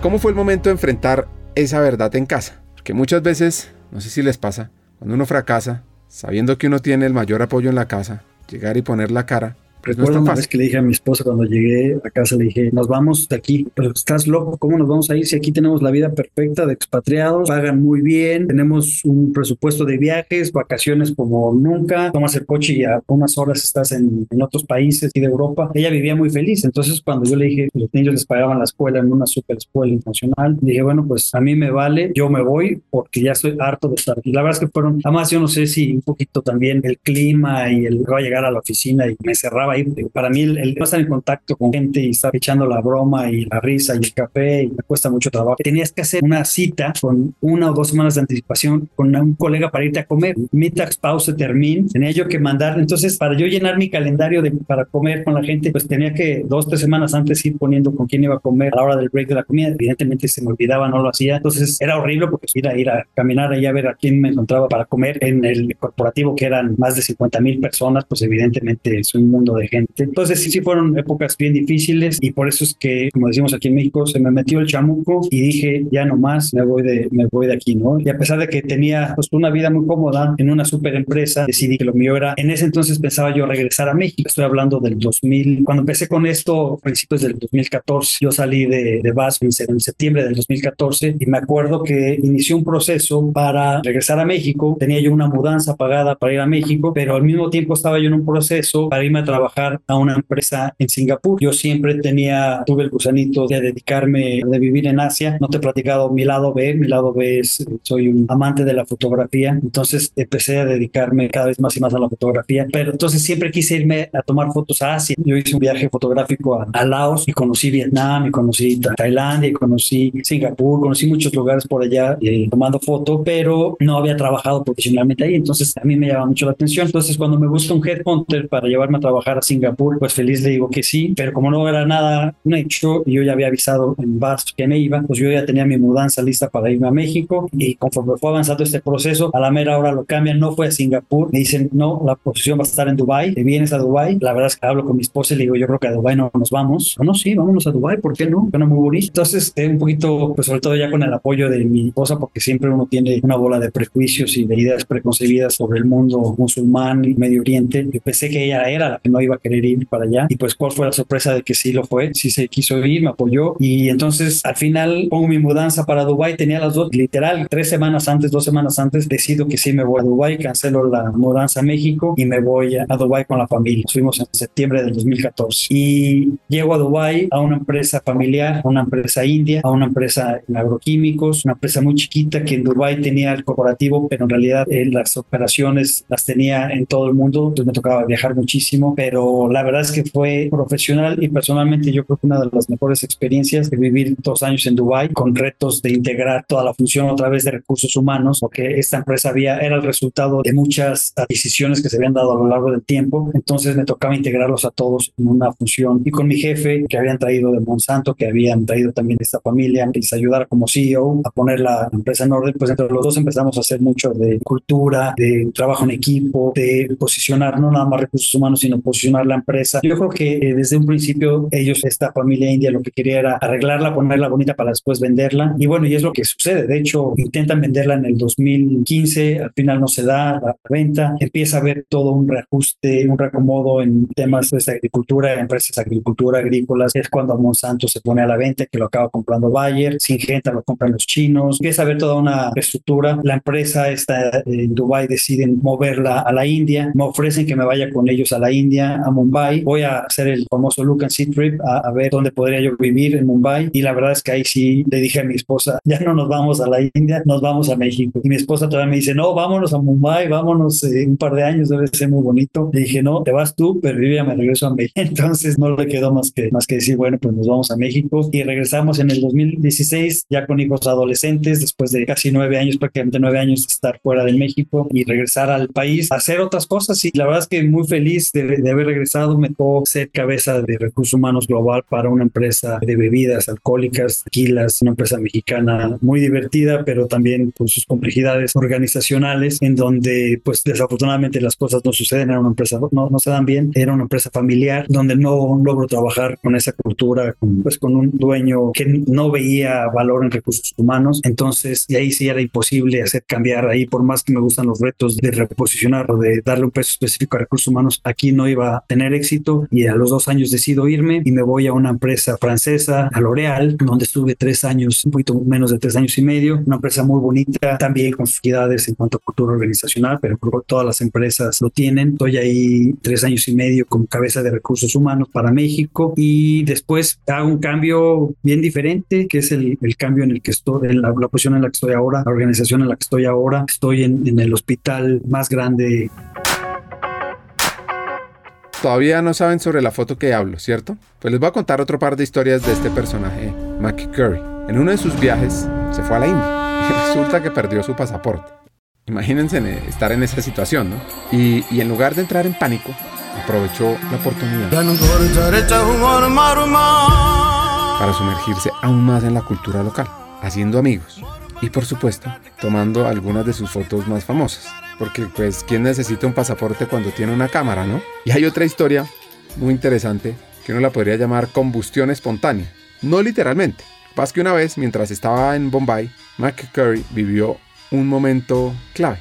¿Cómo fue el momento de enfrentar esa verdad en casa? Porque muchas veces, no sé si les pasa, cuando uno fracasa, sabiendo que uno tiene el mayor apoyo en la casa, llegar y poner la cara, Recuerdo no una vez que le dije a mi esposa cuando llegué a casa, le dije, nos vamos de aquí, pero estás loco, ¿cómo nos vamos a ir si aquí tenemos la vida perfecta de expatriados, pagan muy bien, tenemos un presupuesto de viajes, vacaciones como nunca, tomas el coche y a unas horas estás en, en otros países y de Europa. Ella vivía muy feliz, entonces cuando yo le dije, los niños les pagaban la escuela en una super escuela internacional, dije, bueno, pues a mí me vale, yo me voy porque ya estoy harto de estar aquí. La verdad es que fueron, además yo no sé si un poquito también el clima y el va a llegar a la oficina y me cerraba ahí. Para mí, el, el, estar en contacto con gente y estar echando la broma y la risa y el café y me cuesta mucho trabajo. Tenías que hacer una cita con una o dos semanas de anticipación con un colega para irte a comer. Mittagspause termin. Tenía yo que mandar. Entonces, para yo llenar mi calendario de, para comer con la gente, pues tenía que dos, tres semanas antes ir poniendo con quién iba a comer a la hora del break de la comida. Evidentemente se me olvidaba, no lo hacía. Entonces, era horrible porque ir a ir a caminar ahí a ver a quién me encontraba para comer en el corporativo, que eran más de 50 mil personas, pues evidentemente es un mundo de de gente. Entonces sí, sí fueron épocas bien difíciles y por eso es que, como decimos aquí en México, se me metió el chamuco y dije, ya no más, me voy de, me voy de aquí, ¿no? Y a pesar de que tenía pues, una vida muy cómoda en una super empresa, decidí que lo mío era, en ese entonces pensaba yo regresar a México. Estoy hablando del 2000, cuando empecé con esto, principios del 2014, yo salí de, de VAS en septiembre del 2014 y me acuerdo que inició un proceso para regresar a México. Tenía yo una mudanza pagada para ir a México, pero al mismo tiempo estaba yo en un proceso para irme a trabajar a una empresa en Singapur. Yo siempre tenía, tuve el gusanito de dedicarme, de vivir en Asia. No te he platicado mi lado B, mi lado B es, soy un amante de la fotografía, entonces empecé a dedicarme cada vez más y más a la fotografía, pero entonces siempre quise irme a tomar fotos a Asia. Yo hice un viaje fotográfico a, a Laos y conocí Vietnam y conocí Tailandia y conocí Singapur, conocí muchos lugares por allá eh, tomando fotos, pero no había trabajado profesionalmente ahí, entonces a mí me llama mucho la atención. Entonces cuando me busca un headhunter para llevarme a trabajar Singapur, pues feliz le digo que sí, pero como no era nada un hecho yo ya había avisado en VAS que me iba, pues yo ya tenía mi mudanza lista para irme a México y conforme fue avanzando este proceso, a la mera hora lo cambian, no fue a Singapur, me dicen, no, la posición va a estar en Dubai, te vienes a Dubai, la verdad es que hablo con mi esposa y le digo, yo creo que a Dubai no nos vamos, no, no, sí, vámonos a Dubai, ¿por qué no? Suena muy bonito. Entonces, un poquito, pues sobre todo ya con el apoyo de mi esposa, porque siempre uno tiene una bola de prejuicios y de ideas preconcebidas sobre el mundo musulmán y Medio Oriente. Yo pensé que ella era la que no iba a querer ir para allá. Y pues cuál fue la sorpresa de que sí lo fue, sí se quiso ir, me apoyó. Y entonces al final pongo mi mudanza para Dubai, tenía las dos, literal, tres semanas antes, dos semanas antes, decido que sí me voy a Dubai, cancelo la mudanza a México y me voy a, Dubai con la familia. Fuimos en septiembre del 2014 y llego a Dubai a una empresa familiar, a una empresa india, a una empresa en agroquímicos, una empresa muy chiquita que en Dubai tenía el corporativo, pero en realidad eh, las operaciones las tenía en todo el mundo, entonces me tocaba viajar muchísimo, pero la verdad es que fue profesional y personalmente yo creo que una de las mejores experiencias de vivir dos años en Dubai con retos de integrar toda la función otra vez de recursos humanos, porque esta empresa había, era el resultado de muchas adquisiciones que se habían dado a lo largo del tiempo, entonces me tocaba integrarlos a todos en una función y con mi jefe que habían traído de Monsanto, que habían traído también esta familia, que les ayudara como CEO a poner la empresa en orden, pues entre los dos empezamos a hacer mucho de cultura, de trabajo en equipo, de posicionar no nada más recursos humanos, sino posicionar la empresa. Yo creo que eh, desde un principio ellos, esta familia india, lo que quería era arreglarla, ponerla bonita para después venderla. Y bueno, y es lo que sucede. De hecho, intentan venderla en el 2015, al final no se da la venta, empieza a haber todo un reajuste, un reacomodo en temas de agricultura, empresas de agricultura, agrícolas. Es cuando Monsanto se pone a la venta, que lo acaba comprando Bayer, Singenta lo compran los chinos, empieza a haber toda una estructura. La empresa está en Dubai, deciden moverla a la India, me ofrecen que me vaya con ellos a la India, a Mumbai. Voy a hacer el famoso look and see trip a, a ver dónde podría yo vivir en Mumbai. Y la verdad es que ahí sí le dije a mi esposa, ya no nos vamos a la India, nos vamos a México. Y mi esposa todavía me dice, no, vámonos a Mumbai, vámonos eh, un par de años, debe ser muy bonito. Le dije, no, te vas tú, pero yo ya me regreso a México. Entonces no le quedó más que, más que decir, bueno, pues nos vamos a México. Y regresamos en el 2016, ya con hijos adolescentes, después de casi nueve años, prácticamente nueve años de estar fuera de México y regresar al país, a hacer otras cosas. Y la verdad es que muy feliz de, de haber regresado. Me tocó ser cabeza de recursos humanos global para una empresa de bebidas alcohólicas, tequilas, una empresa mexicana muy divertida, pero también con sus complejidades organizacionales, en donde pues desafortunadamente las cosas no suceden, era una empresa, no, no se dan bien, era una empresa familiar, donde no logro trabajar con esa cultura, con, pues con un dueño que no veía valor en recursos humanos, entonces y ahí sí era imposible hacer cambiar. Ahí, por más que me gustan los retos de reposicionar o de darle un peso específico a recursos humanos, aquí no iba tener éxito y a los dos años decido irme y me voy a una empresa francesa, a L'Oréal, donde estuve tres años, un poquito menos de tres años y medio, una empresa muy bonita, también con actividades en cuanto a cultura organizacional, pero todas las empresas lo tienen. Estoy ahí tres años y medio como cabeza de recursos humanos para México y después hago un cambio bien diferente, que es el, el cambio en el que estoy, en la, la, posición en la que estoy ahora, la organización en la que estoy ahora. Estoy en, en el hospital más grande Todavía no saben sobre la foto que hablo, ¿cierto? Pues les voy a contar otro par de historias de este personaje, Mackie Curry. En uno de sus viajes se fue a la India y resulta que perdió su pasaporte. Imagínense estar en esa situación, ¿no? Y en lugar de entrar en pánico, aprovechó la oportunidad para sumergirse aún más en la cultura local, haciendo amigos y por supuesto tomando algunas de sus fotos más famosas porque pues quién necesita un pasaporte cuando tiene una cámara, ¿no? Y hay otra historia muy interesante que uno la podría llamar combustión espontánea. No literalmente. Pasa que una vez, mientras estaba en Bombay, McCurry vivió un momento clave.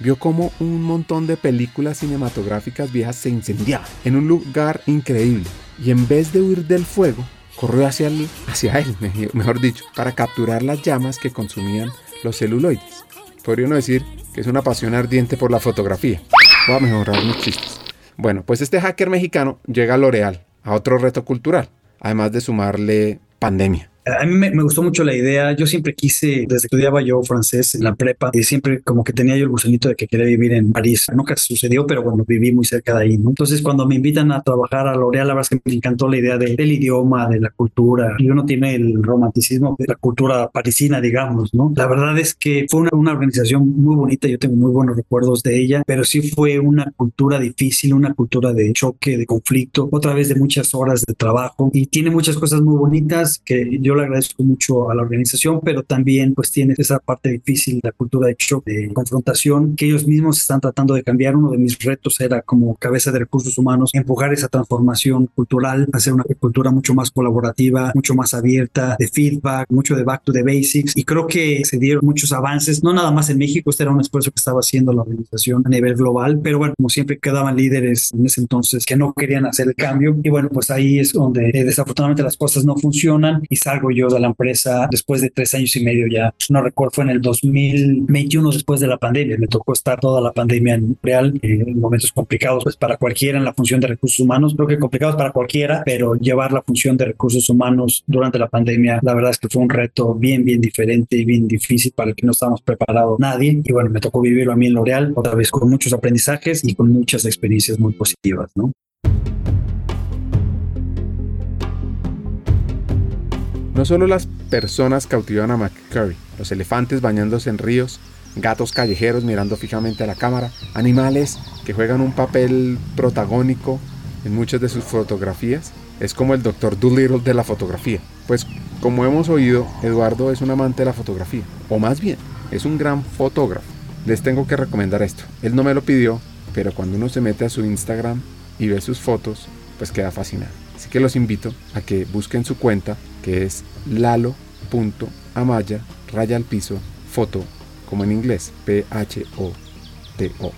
Vio como un montón de películas cinematográficas viejas se incendiaban en un lugar increíble. Y en vez de huir del fuego, corrió hacia él, hacia él, mejor dicho, para capturar las llamas que consumían los celuloides. Podría uno decir que es una pasión ardiente por la fotografía. Voy a mejorar mis chistes. Bueno, pues este hacker mexicano llega a L'Oreal, a otro reto cultural, además de sumarle pandemia. A mí me, gustó mucho la idea. Yo siempre quise, desde que estudiaba yo francés en la prepa, y siempre como que tenía yo el gusanito de que quería vivir en París. Nunca sucedió, pero bueno, viví muy cerca de ahí, ¿no? Entonces, cuando me invitan a trabajar a L'Oréal, la verdad es que me encantó la idea del idioma, de la cultura. Y uno tiene el romanticismo de la cultura parisina, digamos, ¿no? La verdad es que fue una, una organización muy bonita. Yo tengo muy buenos recuerdos de ella, pero sí fue una cultura difícil, una cultura de choque, de conflicto, otra vez de muchas horas de trabajo. Y tiene muchas cosas muy bonitas que yo le agradezco mucho a la organización, pero también pues tiene esa parte difícil, la cultura de shock, de confrontación, que ellos mismos están tratando de cambiar. Uno de mis retos era como cabeza de recursos humanos, empujar esa transformación cultural, hacer una cultura mucho más colaborativa, mucho más abierta, de feedback, mucho de back to the basics. Y creo que se dieron muchos avances, no nada más en México, este era un esfuerzo que estaba haciendo la organización a nivel global, pero bueno, como siempre quedaban líderes en ese entonces que no querían hacer el cambio. Y bueno, pues ahí es donde eh, desafortunadamente las cosas no funcionan y salgo yo de la empresa después de tres años y medio ya. No recuerdo, fue en el 2021 después de la pandemia. Me tocó estar toda la pandemia en real, en momentos complicados pues para cualquiera en la función de recursos humanos. Creo que complicados para cualquiera, pero llevar la función de recursos humanos durante la pandemia, la verdad es que fue un reto bien, bien diferente y bien difícil para el que no estábamos preparados nadie. Y bueno, me tocó vivirlo a mí en L'Oreal, otra vez con muchos aprendizajes y con muchas experiencias muy positivas, ¿no? No solo las personas cautivan a McCurry, los elefantes bañándose en ríos, gatos callejeros mirando fijamente a la cámara, animales que juegan un papel protagónico en muchas de sus fotografías, es como el Dr. Doolittle de la fotografía. Pues como hemos oído, Eduardo es un amante de la fotografía, o más bien, es un gran fotógrafo. Les tengo que recomendar esto. Él no me lo pidió, pero cuando uno se mete a su Instagram y ve sus fotos, pues queda fascinado. Así que los invito a que busquen su cuenta que es lalo.amaya raya al piso foto como en inglés P-H-O-T-O.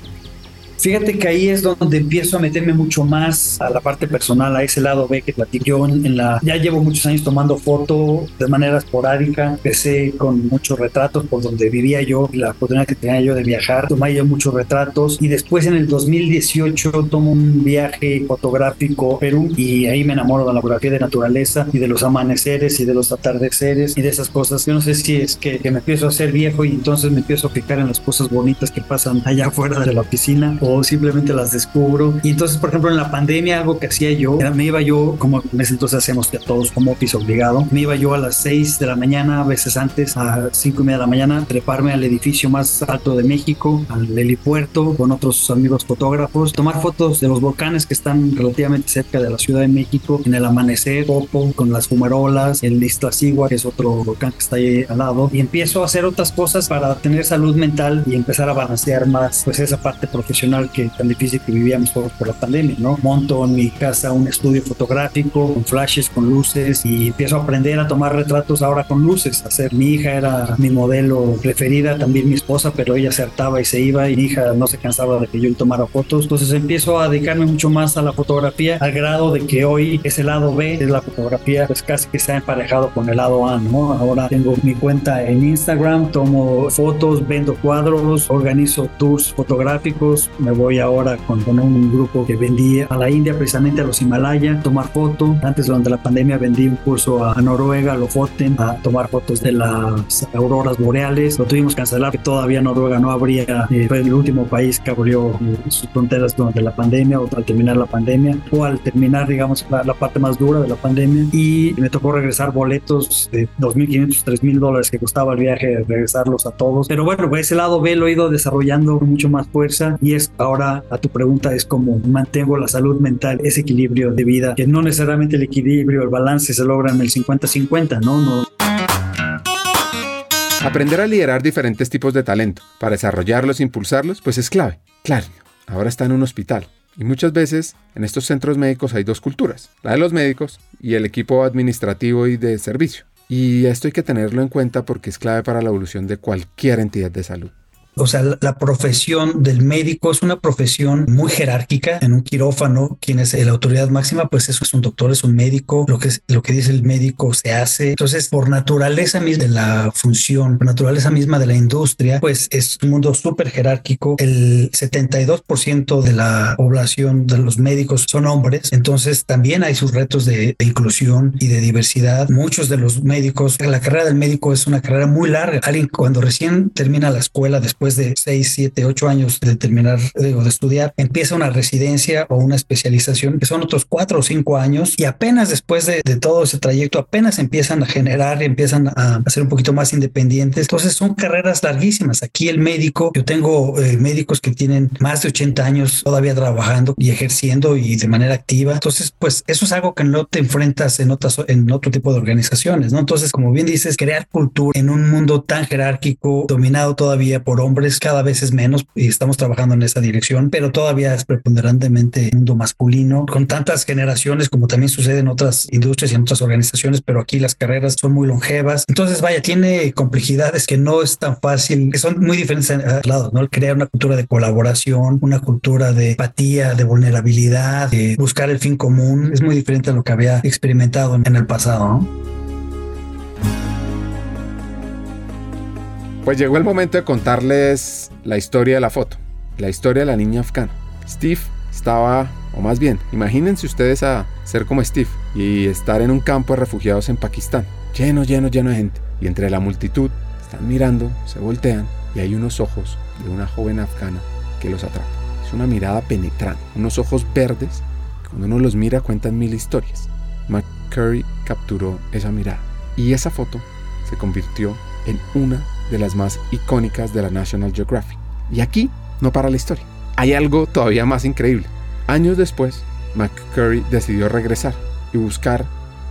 Fíjate que ahí es donde empiezo a meterme mucho más a la parte personal, a ese lado B que platico. Yo en la, ya llevo muchos años tomando foto de manera esporádica. Empecé con muchos retratos por donde vivía yo, la oportunidad que tenía yo de viajar. Tomé yo muchos retratos y después en el 2018 tomo un viaje fotográfico a Perú y ahí me enamoro de la fotografía de naturaleza y de los amaneceres y de los atardeceres y de esas cosas. Yo no sé si es que, que me empiezo a hacer viejo y entonces me empiezo a fijar en las cosas bonitas que pasan allá afuera de la piscina o simplemente las descubro. Y entonces, por ejemplo, en la pandemia, algo que hacía yo, me iba yo, como en ese entonces hacemos ya todos como office obligado, me iba yo a las 6 de la mañana, a veces antes, a 5 y media de la mañana, treparme al edificio más alto de México, al helipuerto, con otros amigos fotógrafos, tomar fotos de los volcanes que están relativamente cerca de la Ciudad de México, en el amanecer, Popo, con las fumarolas, el Iztaccíhuatl, que es otro volcán que está ahí al lado, y empiezo a hacer otras cosas para tener salud mental y empezar a balancear más pues esa parte profesional que tan difícil que vivíamos todos por la pandemia, ¿no? Monto en mi casa un estudio fotográfico con flashes, con luces y empiezo a aprender a tomar retratos ahora con luces. Hacer mi hija era mi modelo preferida, también mi esposa, pero ella se hartaba y se iba y mi hija no se cansaba de que yo le tomara fotos. Entonces empiezo a dedicarme mucho más a la fotografía al grado de que hoy ese lado B es la fotografía, pues casi que se ha emparejado con el lado A, ¿no? Ahora tengo mi cuenta en Instagram, tomo fotos, vendo cuadros, organizo tours fotográficos, me voy ahora con, un grupo que vendí a la India, precisamente a los Himalaya, tomar fotos. Antes, durante la pandemia, vendí un curso a, Noruega, a Lofoten, a tomar fotos de las auroras boreales. Lo tuvimos que cancelar, que todavía Noruega no habría, eh, fue el último país que abrió eh, sus fronteras durante la pandemia o al terminar la pandemia, o al terminar, digamos, la, parte más dura de la pandemia. Y me tocó regresar boletos de 2.500, 3.000 dólares que costaba el viaje, regresarlos a todos. Pero bueno, pues ese lado B lo he ido desarrollando con mucho más fuerza y es ahora a tu pregunta es cómo mantengo la salud mental, ese equilibrio de vida, que no necesariamente el equilibrio, el balance se logra en el 50-50, ¿no? no Aprender a liderar diferentes tipos de talento para desarrollarlos e impulsarlos, pues es clave. Claro, ahora está en un hospital. Y muchas veces en estos centros médicos hay dos culturas, la de los médicos y el equipo administrativo y de servicio. Y esto hay que tenerlo en cuenta porque es clave para la evolución de cualquier entidad de salud. O sea, la, profesión del médico es una profesión muy jerárquica en un quirófano. Quien es la autoridad máxima, pues eso es un doctor, es un médico. Lo que, es, lo que dice el médico se hace. Entonces, por naturaleza misma de la función, por naturaleza misma de la industria, pues es un mundo súper jerárquico. El 72% de la población de los médicos son hombres. Entonces, también hay sus retos de, de inclusión y de diversidad. Muchos de los médicos, la carrera del médico es una carrera muy larga. Alguien cuando recién termina la escuela, después después de 6, 7, 8 años de terminar de estudiar, empieza una residencia o una especialización que son otros 4 o 5 años y apenas después de, todo ese trayecto apenas empiezan a generar, empiezan a, ser un poquito más independientes. Entonces son carreras larguísimas. Aquí el médico, yo tengo eh, médicos que tienen más de 80 años todavía trabajando y ejerciendo y de manera activa. Entonces, pues eso es algo que no te enfrentas en otras, en otro tipo de organizaciones, ¿no? Entonces, como bien dices, crear cultura en un mundo tan jerárquico, dominado todavía por hombres hombres cada vez es menos y estamos trabajando en esa dirección, pero todavía es preponderantemente mundo masculino, con tantas generaciones como también sucede en otras industrias y en otras organizaciones, pero aquí las carreras son muy longevas. Entonces, vaya, tiene complejidades que no es tan fácil, que son muy diferentes a lados, ¿no? El crear una cultura de colaboración, una cultura de empatía, de vulnerabilidad, de buscar el fin común, es muy diferente a lo que había experimentado en el pasado, ¿no? Pues llegó el momento de contarles la historia de la foto, la historia de la niña afgana. Steve estaba, o más bien, imagínense ustedes a ser como Steve y estar en un campo de refugiados en Pakistán, lleno, lleno, lleno de gente. Y entre la multitud están mirando, se voltean y hay unos ojos de una joven afgana que los atrapa. Es una mirada penetrante, unos ojos verdes que cuando uno los mira cuentan mil historias. McCurry capturó esa mirada y esa foto se convirtió en una de las más icónicas de la National Geographic. Y aquí no para la historia. Hay algo todavía más increíble. Años después, McCurry decidió regresar y buscar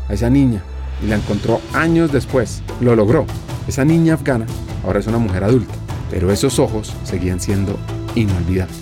a esa niña y la encontró años después. Lo logró. Esa niña afgana ahora es una mujer adulta, pero esos ojos seguían siendo inolvidables.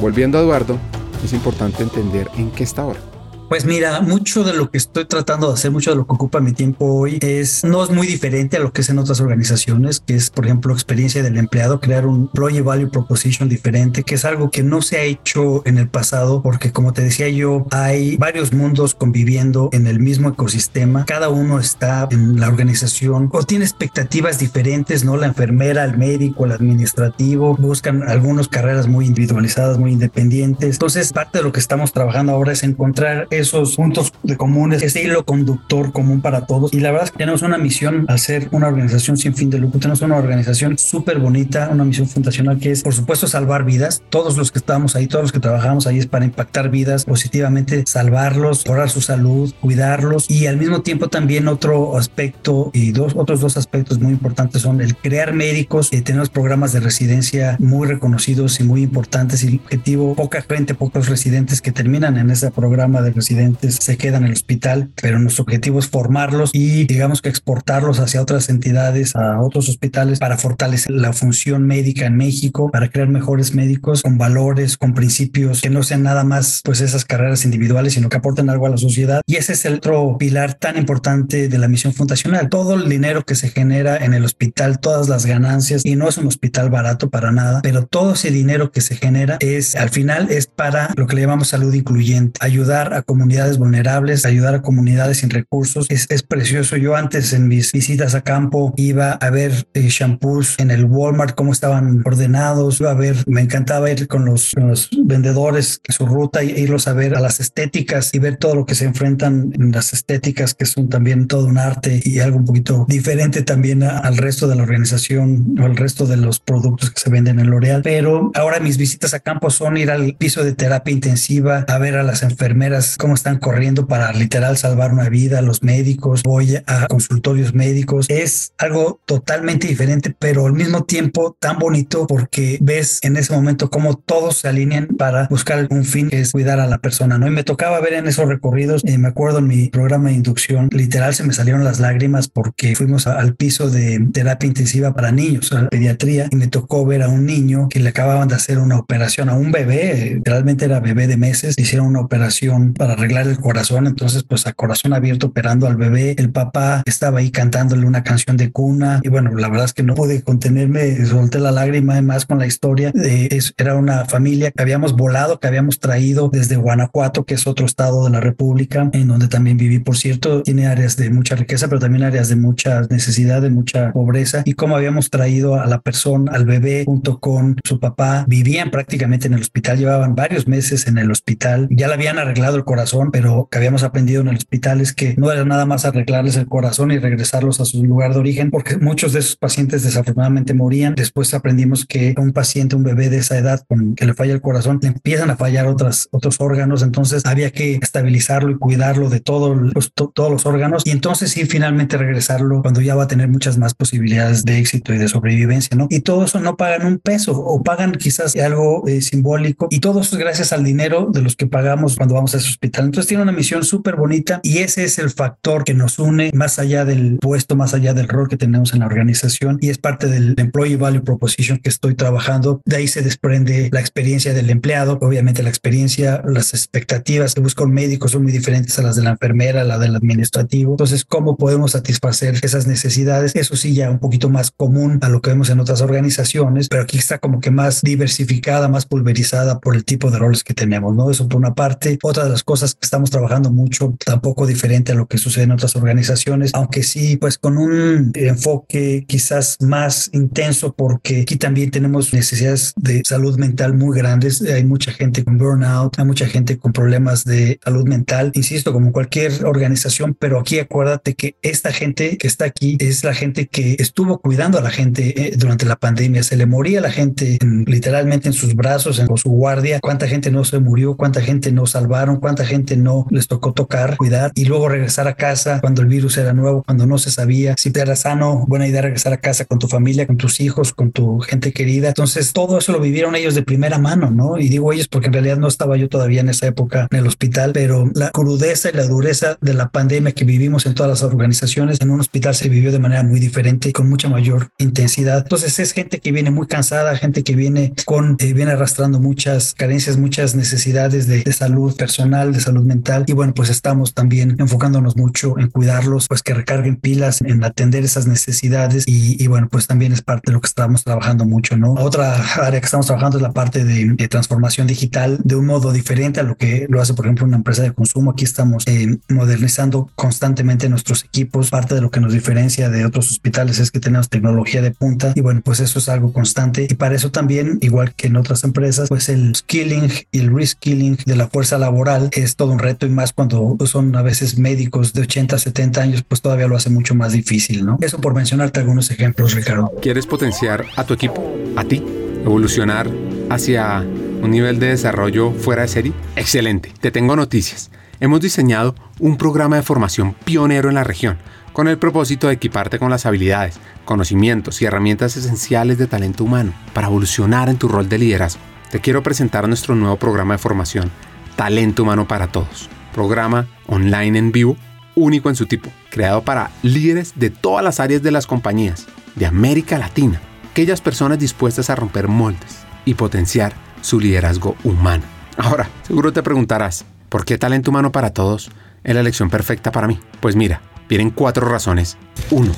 Volviendo a Eduardo, es importante entender en qué está ahora. Pues mira, mucho de lo que estoy tratando de hacer, mucho de lo que ocupa mi tiempo hoy es no es muy diferente a lo que es en otras organizaciones, que es por ejemplo experiencia del empleado, crear un employee value proposition diferente, que es algo que no se ha hecho en el pasado, porque como te decía yo, hay varios mundos conviviendo en el mismo ecosistema, cada uno está en la organización o tiene expectativas diferentes, ¿no? La enfermera, el médico, el administrativo, buscan algunas carreras muy individualizadas, muy independientes. Entonces, parte de lo que estamos trabajando ahora es encontrar esos puntos de comunes, ese hilo conductor común para todos. Y la verdad es que tenemos una misión al ser una organización sin fin de lucro. Tenemos una organización súper bonita, una misión fundacional que es, por supuesto, salvar vidas. Todos los que estamos ahí, todos los que trabajamos ahí es para impactar vidas positivamente, salvarlos, mejorar su salud, cuidarlos. Y al mismo tiempo también otro aspecto y dos, otros dos aspectos muy importantes son el crear médicos. y tenemos programas de residencia muy reconocidos y muy importantes. Y el objetivo, poca gente, pocos residentes que terminan en ese programa de residentes se quedan en el hospital, pero nuestro objetivo es formarlos y digamos que exportarlos hacia otras entidades, a otros hospitales para fortalecer la función médica en México, para crear mejores médicos con valores, con principios que no sean nada más pues esas carreras individuales, sino que aporten algo a la sociedad. Y ese es el otro pilar tan importante de la misión fundacional. Todo el dinero que se genera en el hospital, todas las ganancias, y no es un hospital barato para nada, pero todo ese dinero que se genera es al final es para lo que le llamamos salud incluyente, ayudar a comunidades vulnerables, ayudar a comunidades sin recursos. Es, es precioso. Yo antes en mis visitas a campo iba a ver eh, shampoos en el Walmart, cómo estaban ordenados. Iba a ver, me encantaba ir con los, los vendedores en su ruta e irlos a ver a las estéticas y ver todo lo que se enfrentan en las estéticas, que son también todo un arte y algo un poquito diferente también al resto de la organización o al resto de los productos que se venden en L'Oreal. Pero ahora mis visitas a campo son ir al piso de terapia intensiva, a ver a las enfermeras cómo están corriendo para literal salvar una vida, los médicos, voy a consultorios médicos. Es algo totalmente diferente, pero al mismo tiempo tan bonito porque ves en ese momento cómo todos se alinean para buscar un fin que es cuidar a la persona, ¿no? Y me tocaba ver en esos recorridos, eh, me acuerdo en mi programa de inducción, literal se me salieron las lágrimas porque fuimos al piso de terapia intensiva para niños, a la pediatría, y me tocó ver a un niño que le acababan de hacer una operación a un bebé, realmente era bebé de meses, hicieron una operación para arreglar el corazón, entonces pues a corazón abierto operando al bebé, el papá estaba ahí cantándole una canción de cuna. Y bueno, la verdad es que no pude contenerme, solté la lágrima además con la historia de eso, era una familia que habíamos volado, que habíamos traído desde Guanajuato, que es otro estado de la República, en donde también viví, por cierto, tiene áreas de mucha riqueza, pero también áreas de mucha necesidad, de mucha pobreza. Y cómo habíamos traído a la persona, al bebé junto con su papá, vivían prácticamente en el hospital, llevaban varios meses en el hospital, ya le habían arreglado el corazón, pero que habíamos aprendido en el hospital es que no era nada más arreglarles el corazón y regresarlos a su lugar de origen, porque muchos de esos pacientes desafortunadamente morían. Después aprendimos que un paciente, un bebé de esa edad con que le falla el corazón, le empiezan a fallar otras, otros órganos, entonces había que estabilizarlo y cuidarlo de todos los, todos los órganos y entonces sí finalmente regresarlo cuando ya va a tener muchas más posibilidades de éxito y de sobrevivencia, ¿no? Y todo eso no pagan un peso o pagan quizás algo eh, simbólico y todo eso es gracias al dinero de los que pagamos cuando vamos a ese hospital. Entonces tiene una misión súper bonita y ese es el factor que nos une más allá del puesto, más allá del rol que tenemos en la organización y es parte del Employee Value Proposition que estoy trabajando. De ahí se desprende la experiencia del empleado, obviamente la experiencia, las expectativas que busca un médico son muy diferentes a las de la enfermera, la del administrativo. Entonces, ¿cómo podemos satisfacer esas necesidades? Eso sí, ya un poquito más común a lo que vemos en otras organizaciones, pero aquí está como que más diversificada, más pulverizada por el tipo de roles que tenemos, ¿no? Eso por una parte. Otra de las cosas que estamos trabajando mucho, tampoco diferente a lo que sucede en otras organizaciones, aunque sí, pues con un enfoque quizás más intenso, porque aquí también tenemos necesidades de salud mental muy grandes. Hay mucha gente con burnout, hay mucha gente con problemas de salud mental, insisto, como cualquier organización, pero aquí acuérdate que esta gente que está aquí es la gente que estuvo cuidando a la gente eh, durante la pandemia, se le moría a la gente literalmente en sus brazos, en su guardia, cuánta gente no se murió, cuánta gente no salvaron, cuánta gente no les tocó tocar, cuidar y luego regresar a casa cuando el virus era nuevo, cuando no se sabía si te era sano, buena idea regresar a casa con tu familia, con tus hijos, con tu gente querida. Entonces todo eso lo vivieron ellos de primera mano, ¿no? Y digo ellos porque en realidad no estaba yo todavía en esa época en el hospital, pero la crudeza y la dureza de la pandemia que vivimos en todas las organizaciones en un hospital se vivió de manera muy diferente, con mucha mayor intensidad. Entonces es gente que viene muy cansada, gente que viene con, eh, viene arrastrando muchas carencias, muchas necesidades de, de salud personal, de salud mental. Y bueno, pues estamos también enfocándonos mucho en cuidarlos, pues que recarguen pilas, en atender esas necesidades. Y, y bueno, pues también es parte de lo que estamos trabajando mucho, ¿no? Otra área que estamos trabajando es la parte de, de transformación digital de un modo diferente a lo que lo hace, por ejemplo, una empresa de consumo. Aquí estamos eh, modernizando constantemente nuestros equipos. Parte de lo que nos diferencia de otros hospitales es que tenemos tecnología de punta y bueno, pues eso es algo constante. Y para eso también, igual que en otras empresas, pues el skilling y el reskilling de la fuerza laboral es todo un reto y más cuando son a veces médicos de 80, 70 años, pues todavía lo hace mucho más difícil, ¿no? Eso por mencionarte algunos ejemplos, Ricardo. ¿Quieres potenciar a tu equipo, a ti, evolucionar hacia un nivel de desarrollo fuera de serie? Excelente, te tengo noticias. Hemos diseñado un programa de formación pionero en la región, con el propósito de equiparte con las habilidades, conocimientos y herramientas esenciales de talento humano para evolucionar en tu rol de liderazgo. Te quiero presentar nuestro nuevo programa de formación, Talento Humano para Todos. Programa online en vivo, único en su tipo, creado para líderes de todas las áreas de las compañías, de América Latina, aquellas personas dispuestas a romper moldes y potenciar su liderazgo humano. Ahora, seguro te preguntarás, ¿por qué talento humano para todos es la elección perfecta para mí? Pues mira, vienen cuatro razones. 1.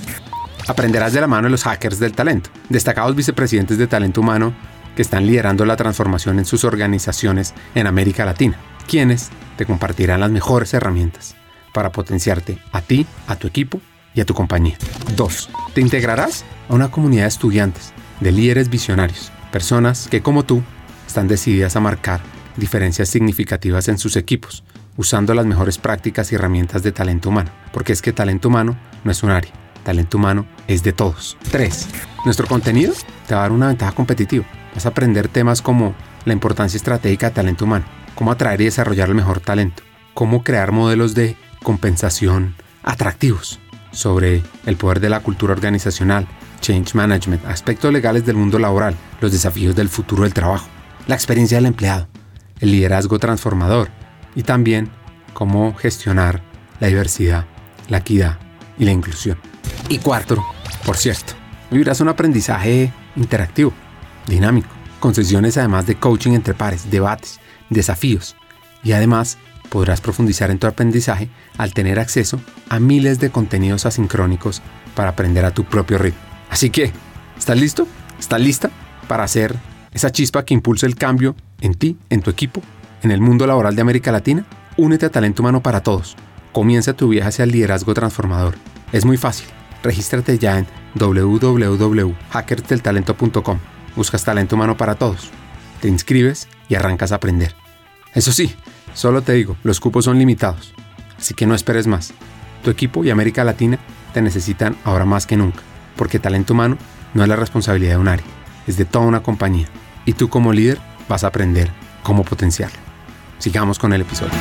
Aprenderás de la mano de los hackers del talento, destacados vicepresidentes de talento humano que están liderando la transformación en sus organizaciones en América Latina, quienes te compartirán las mejores herramientas para potenciarte a ti, a tu equipo y a tu compañía. 2. Te integrarás a una comunidad de estudiantes, de líderes visionarios, personas que como tú están decididas a marcar diferencias significativas en sus equipos, usando las mejores prácticas y herramientas de talento humano, porque es que talento humano no es un área, talento humano es de todos. 3. Nuestro contenido te va a dar una ventaja competitiva. Vas a aprender temas como la importancia estratégica de talento humano, cómo atraer y desarrollar el mejor talento, cómo crear modelos de compensación atractivos, sobre el poder de la cultura organizacional, change management, aspectos legales del mundo laboral, los desafíos del futuro del trabajo, la experiencia del empleado, el liderazgo transformador y también cómo gestionar la diversidad, la equidad y la inclusión. Y cuarto, por cierto, vivirás un aprendizaje interactivo, dinámico, con sesiones además de coaching entre pares, debates, desafíos y además podrás profundizar en tu aprendizaje al tener acceso a miles de contenidos asincrónicos para aprender a tu propio ritmo. Así que, ¿estás listo? ¿Estás lista para hacer esa chispa que impulse el cambio en ti, en tu equipo, en el mundo laboral de América Latina? Únete a Talento Humano para Todos. Comienza tu viaje hacia el liderazgo transformador. Es muy fácil. Regístrate ya en www.hackersdeltalento.com. Buscas Talento Humano para Todos. Te inscribes y arrancas a aprender. Eso sí, solo te digo, los cupos son limitados. Así que no esperes más. Tu equipo y América Latina te necesitan ahora más que nunca, porque talento humano no es la responsabilidad de un área, es de toda una compañía. Y tú como líder vas a aprender cómo potenciarlo. Sigamos con el episodio.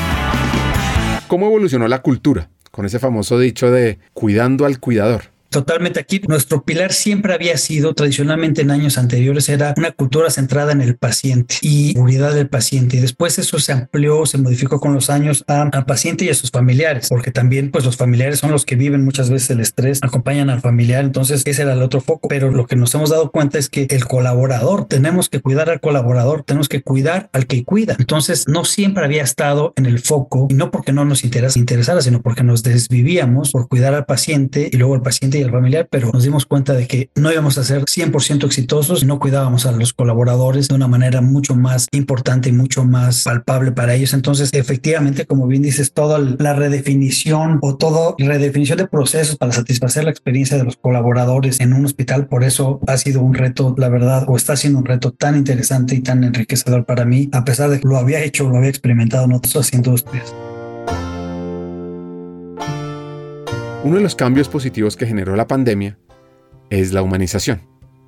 ¿Cómo evolucionó la cultura? Con ese famoso dicho de cuidando al cuidador. Totalmente aquí. Nuestro pilar siempre había sido, tradicionalmente en años anteriores, era una cultura centrada en el paciente y seguridad del paciente. Y después eso se amplió, se modificó con los años al paciente y a sus familiares, porque también pues los familiares son los que viven muchas veces el estrés, acompañan al familiar. Entonces ese era el otro foco. Pero lo que nos hemos dado cuenta es que el colaborador, tenemos que cuidar al colaborador, tenemos que cuidar al que cuida. Entonces no siempre había estado en el foco y no porque no nos interesara, sino porque nos desvivíamos por cuidar al paciente y luego el paciente y familiar, pero nos dimos cuenta de que no íbamos a ser 100% exitosos no cuidábamos a los colaboradores de una manera mucho más importante y mucho más palpable para ellos. Entonces, efectivamente, como bien dices, toda la redefinición o toda redefinición de procesos para satisfacer la experiencia de los colaboradores en un hospital, por eso ha sido un reto, la verdad, o está siendo un reto tan interesante y tan enriquecedor para mí, a pesar de que lo había hecho, lo había experimentado en otras industrias. Uno de los cambios positivos que generó la pandemia es la humanización,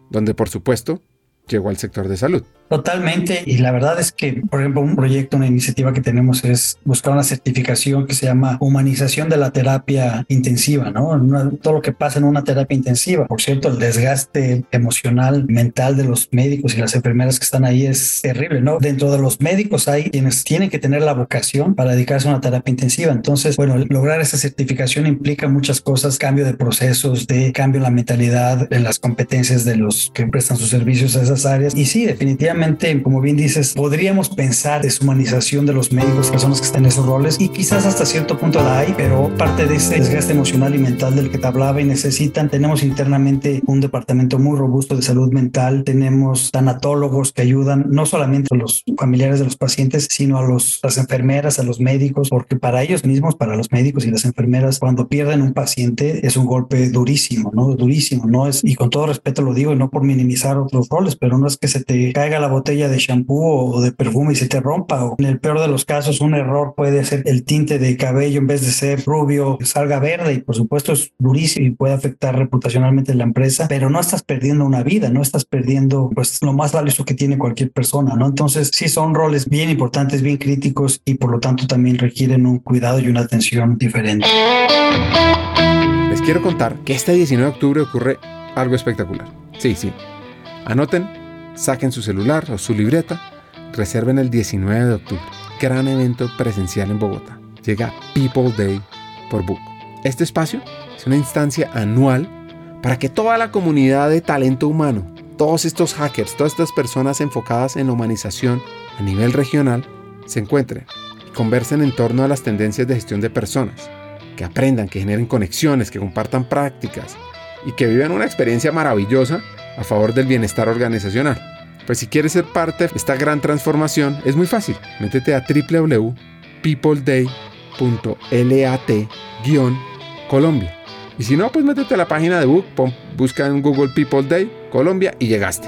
donde por supuesto llegó al sector de salud. Totalmente. Y la verdad es que, por ejemplo, un proyecto, una iniciativa que tenemos es buscar una certificación que se llama humanización de la terapia intensiva, ¿no? todo lo que pasa en una terapia intensiva. Por cierto, el desgaste emocional, mental de los médicos y las enfermeras que están ahí es terrible, ¿no? Dentro de los médicos hay quienes tienen que tener la vocación para dedicarse a una terapia intensiva. Entonces, bueno, lograr esa certificación implica muchas cosas, cambio de procesos, de cambio en la mentalidad, en las competencias de los que prestan sus servicios a esas áreas. Y sí, definitivamente como bien dices, podríamos pensar deshumanización de los médicos, personas que están en esos roles, y quizás hasta cierto punto la hay, pero parte de ese desgaste emocional y mental del que te hablaba y necesitan, tenemos internamente un departamento muy robusto de salud mental, tenemos tanatólogos que ayudan no solamente a los familiares de los pacientes, sino a los, las enfermeras, a los médicos, porque para ellos mismos, para los médicos y las enfermeras, cuando pierden un paciente es un golpe durísimo, ¿no? Durísimo, ¿no? Es, y con todo respeto lo digo, y no por minimizar otros roles, pero no es que se te caiga la botella de shampoo o de perfume y se te rompa. O en el peor de los casos, un error puede ser el tinte de cabello en vez de ser rubio, salga verde y por supuesto es durísimo y puede afectar reputacionalmente la empresa, pero no estás perdiendo una vida, no estás perdiendo pues lo más valioso que tiene cualquier persona, ¿no? Entonces sí son roles bien importantes, bien críticos y por lo tanto también requieren un cuidado y una atención diferente. Les quiero contar que este 19 de octubre ocurre algo espectacular. Sí, sí. Anoten Saquen su celular o su libreta, reserven el 19 de octubre. Gran evento presencial en Bogotá. Llega People Day por Book. Este espacio es una instancia anual para que toda la comunidad de talento humano, todos estos hackers, todas estas personas enfocadas en humanización a nivel regional, se encuentren y conversen en torno a las tendencias de gestión de personas, que aprendan, que generen conexiones, que compartan prácticas y que vivan una experiencia maravillosa a favor del bienestar organizacional. Pues si quieres ser parte de esta gran transformación, es muy fácil. Métete a www.peopleday.lat-colombia. Y si no, pues métete a la página de Book, busca en Google People Day Colombia y llegaste.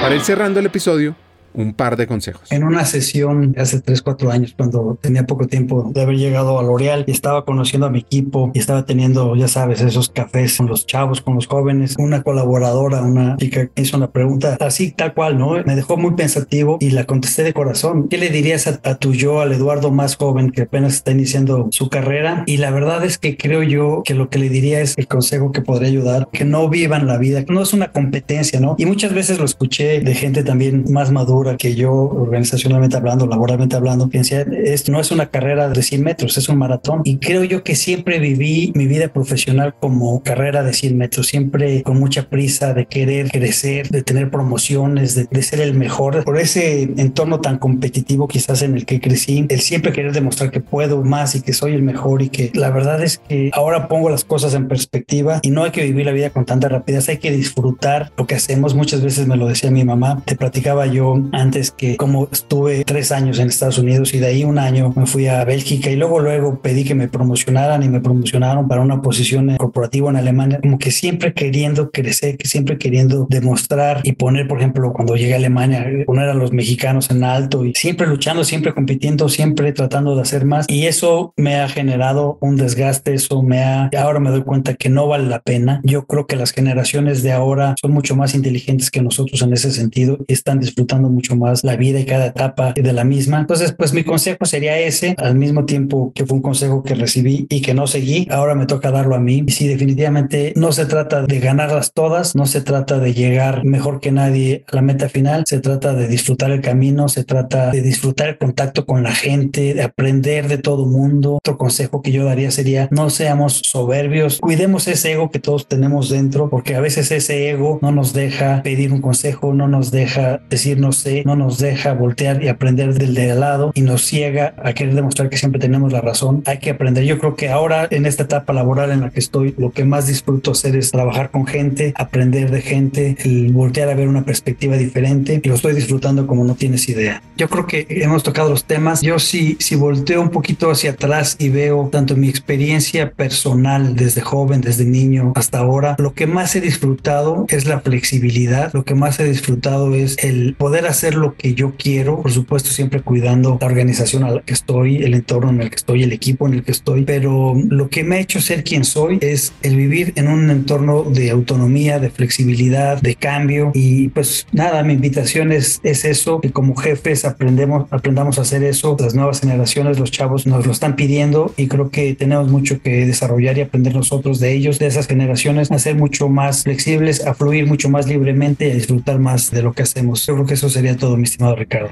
Para ir cerrando el episodio, un par de consejos. En una sesión hace 3, 4 años, cuando tenía poco tiempo de haber llegado a L'Oreal y estaba conociendo a mi equipo y estaba teniendo, ya sabes, esos cafés con los chavos, con los jóvenes, una colaboradora, una chica hizo una pregunta así, tal cual, ¿no? Me dejó muy pensativo y la contesté de corazón. ¿Qué le dirías a, a tu yo, al Eduardo más joven que apenas está iniciando su carrera? Y la verdad es que creo yo que lo que le diría es el consejo que podría ayudar, que no vivan la vida, no es una competencia, ¿no? Y muchas veces lo escuché de gente también más madura que yo, organizacionalmente hablando, laboralmente hablando, decía, esto no es una carrera de 100 metros, es un maratón. Y creo yo que siempre viví mi vida profesional como carrera de 100 metros, siempre con mucha prisa de querer crecer, de tener promociones, de, de ser el mejor. Por ese entorno tan competitivo quizás en el que crecí, el siempre querer demostrar que puedo más y que soy el mejor y que la verdad es que ahora pongo las cosas en perspectiva y no hay que vivir la vida con tanta rapidez, hay que disfrutar lo que hacemos. Muchas veces me lo decía mi mamá, te platicaba yo antes que como estuve tres años en Estados Unidos y de ahí un año me fui a Bélgica y luego luego pedí que me promocionaran y me promocionaron para una posición corporativa en Alemania, como que siempre queriendo crecer, que siempre queriendo demostrar y poner, por ejemplo, cuando llegué a Alemania, poner a los mexicanos en alto y siempre luchando, siempre compitiendo, siempre tratando de hacer más y eso me ha generado un desgaste, eso me ha, ahora me doy cuenta que no vale la pena. Yo creo que las generaciones de ahora son mucho más inteligentes que nosotros en ese sentido y están disfrutando mucho más la vida y cada etapa de la misma. Entonces, pues mi consejo sería ese, al mismo tiempo que fue un consejo que recibí y que no seguí, ahora me toca darlo a mí. Y sí, definitivamente no se trata de ganarlas todas, no se trata de llegar mejor que nadie a la meta final, se trata de disfrutar el camino, se trata de disfrutar el contacto con la gente, de aprender de todo mundo. Otro consejo que yo daría sería no seamos soberbios, cuidemos ese ego que todos tenemos dentro, porque a veces ese ego no nos deja pedir un consejo, no nos deja decir no sé, no nos deja voltear y aprender del de al lado y nos ciega a querer demostrar que siempre tenemos la razón. Hay que aprender. Yo creo que ahora en esta etapa laboral en la que estoy, lo que más disfruto hacer es trabajar con gente, aprender de gente, el voltear a ver una perspectiva diferente y lo estoy disfrutando como no tienes idea. Yo creo que hemos tocado los temas. Yo sí, si volteo un poquito hacia atrás y veo tanto mi experiencia personal desde joven, desde niño hasta ahora, lo que más he disfrutado es la flexibilidad, lo que más he disfrutado es el poder hacer lo que yo quiero, por supuesto siempre cuidando la organización a la que estoy, el entorno en el que estoy, el equipo en el que estoy, pero lo que me ha hecho ser quien soy es el vivir en un entorno de autonomía, de flexibilidad, de cambio y pues nada, mi invitación es, es eso, que como jefes aprendemos, aprendamos a hacer eso, las nuevas generaciones, los chavos nos lo están pidiendo y creo que tenemos mucho que desarrollar y aprender nosotros de ellos, de esas generaciones, a ser mucho más flexibles, a fluir mucho más libremente y a disfrutar más de lo que hacemos. Yo creo que eso sería todo, mi estimado Ricardo.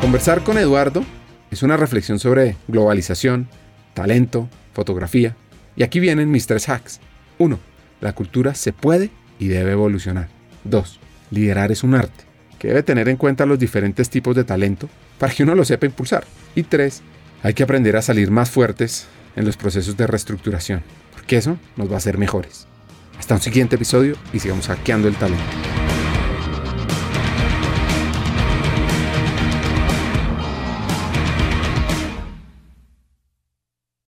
Conversar con Eduardo es una reflexión sobre globalización, talento, fotografía. Y aquí vienen mis tres hacks. 1. La cultura se puede y debe evolucionar. 2. Liderar es un arte, que debe tener en cuenta los diferentes tipos de talento para que uno lo sepa impulsar. Y 3. Hay que aprender a salir más fuertes en los procesos de reestructuración, porque eso nos va a hacer mejores. Hasta un siguiente episodio y sigamos hackeando el talento.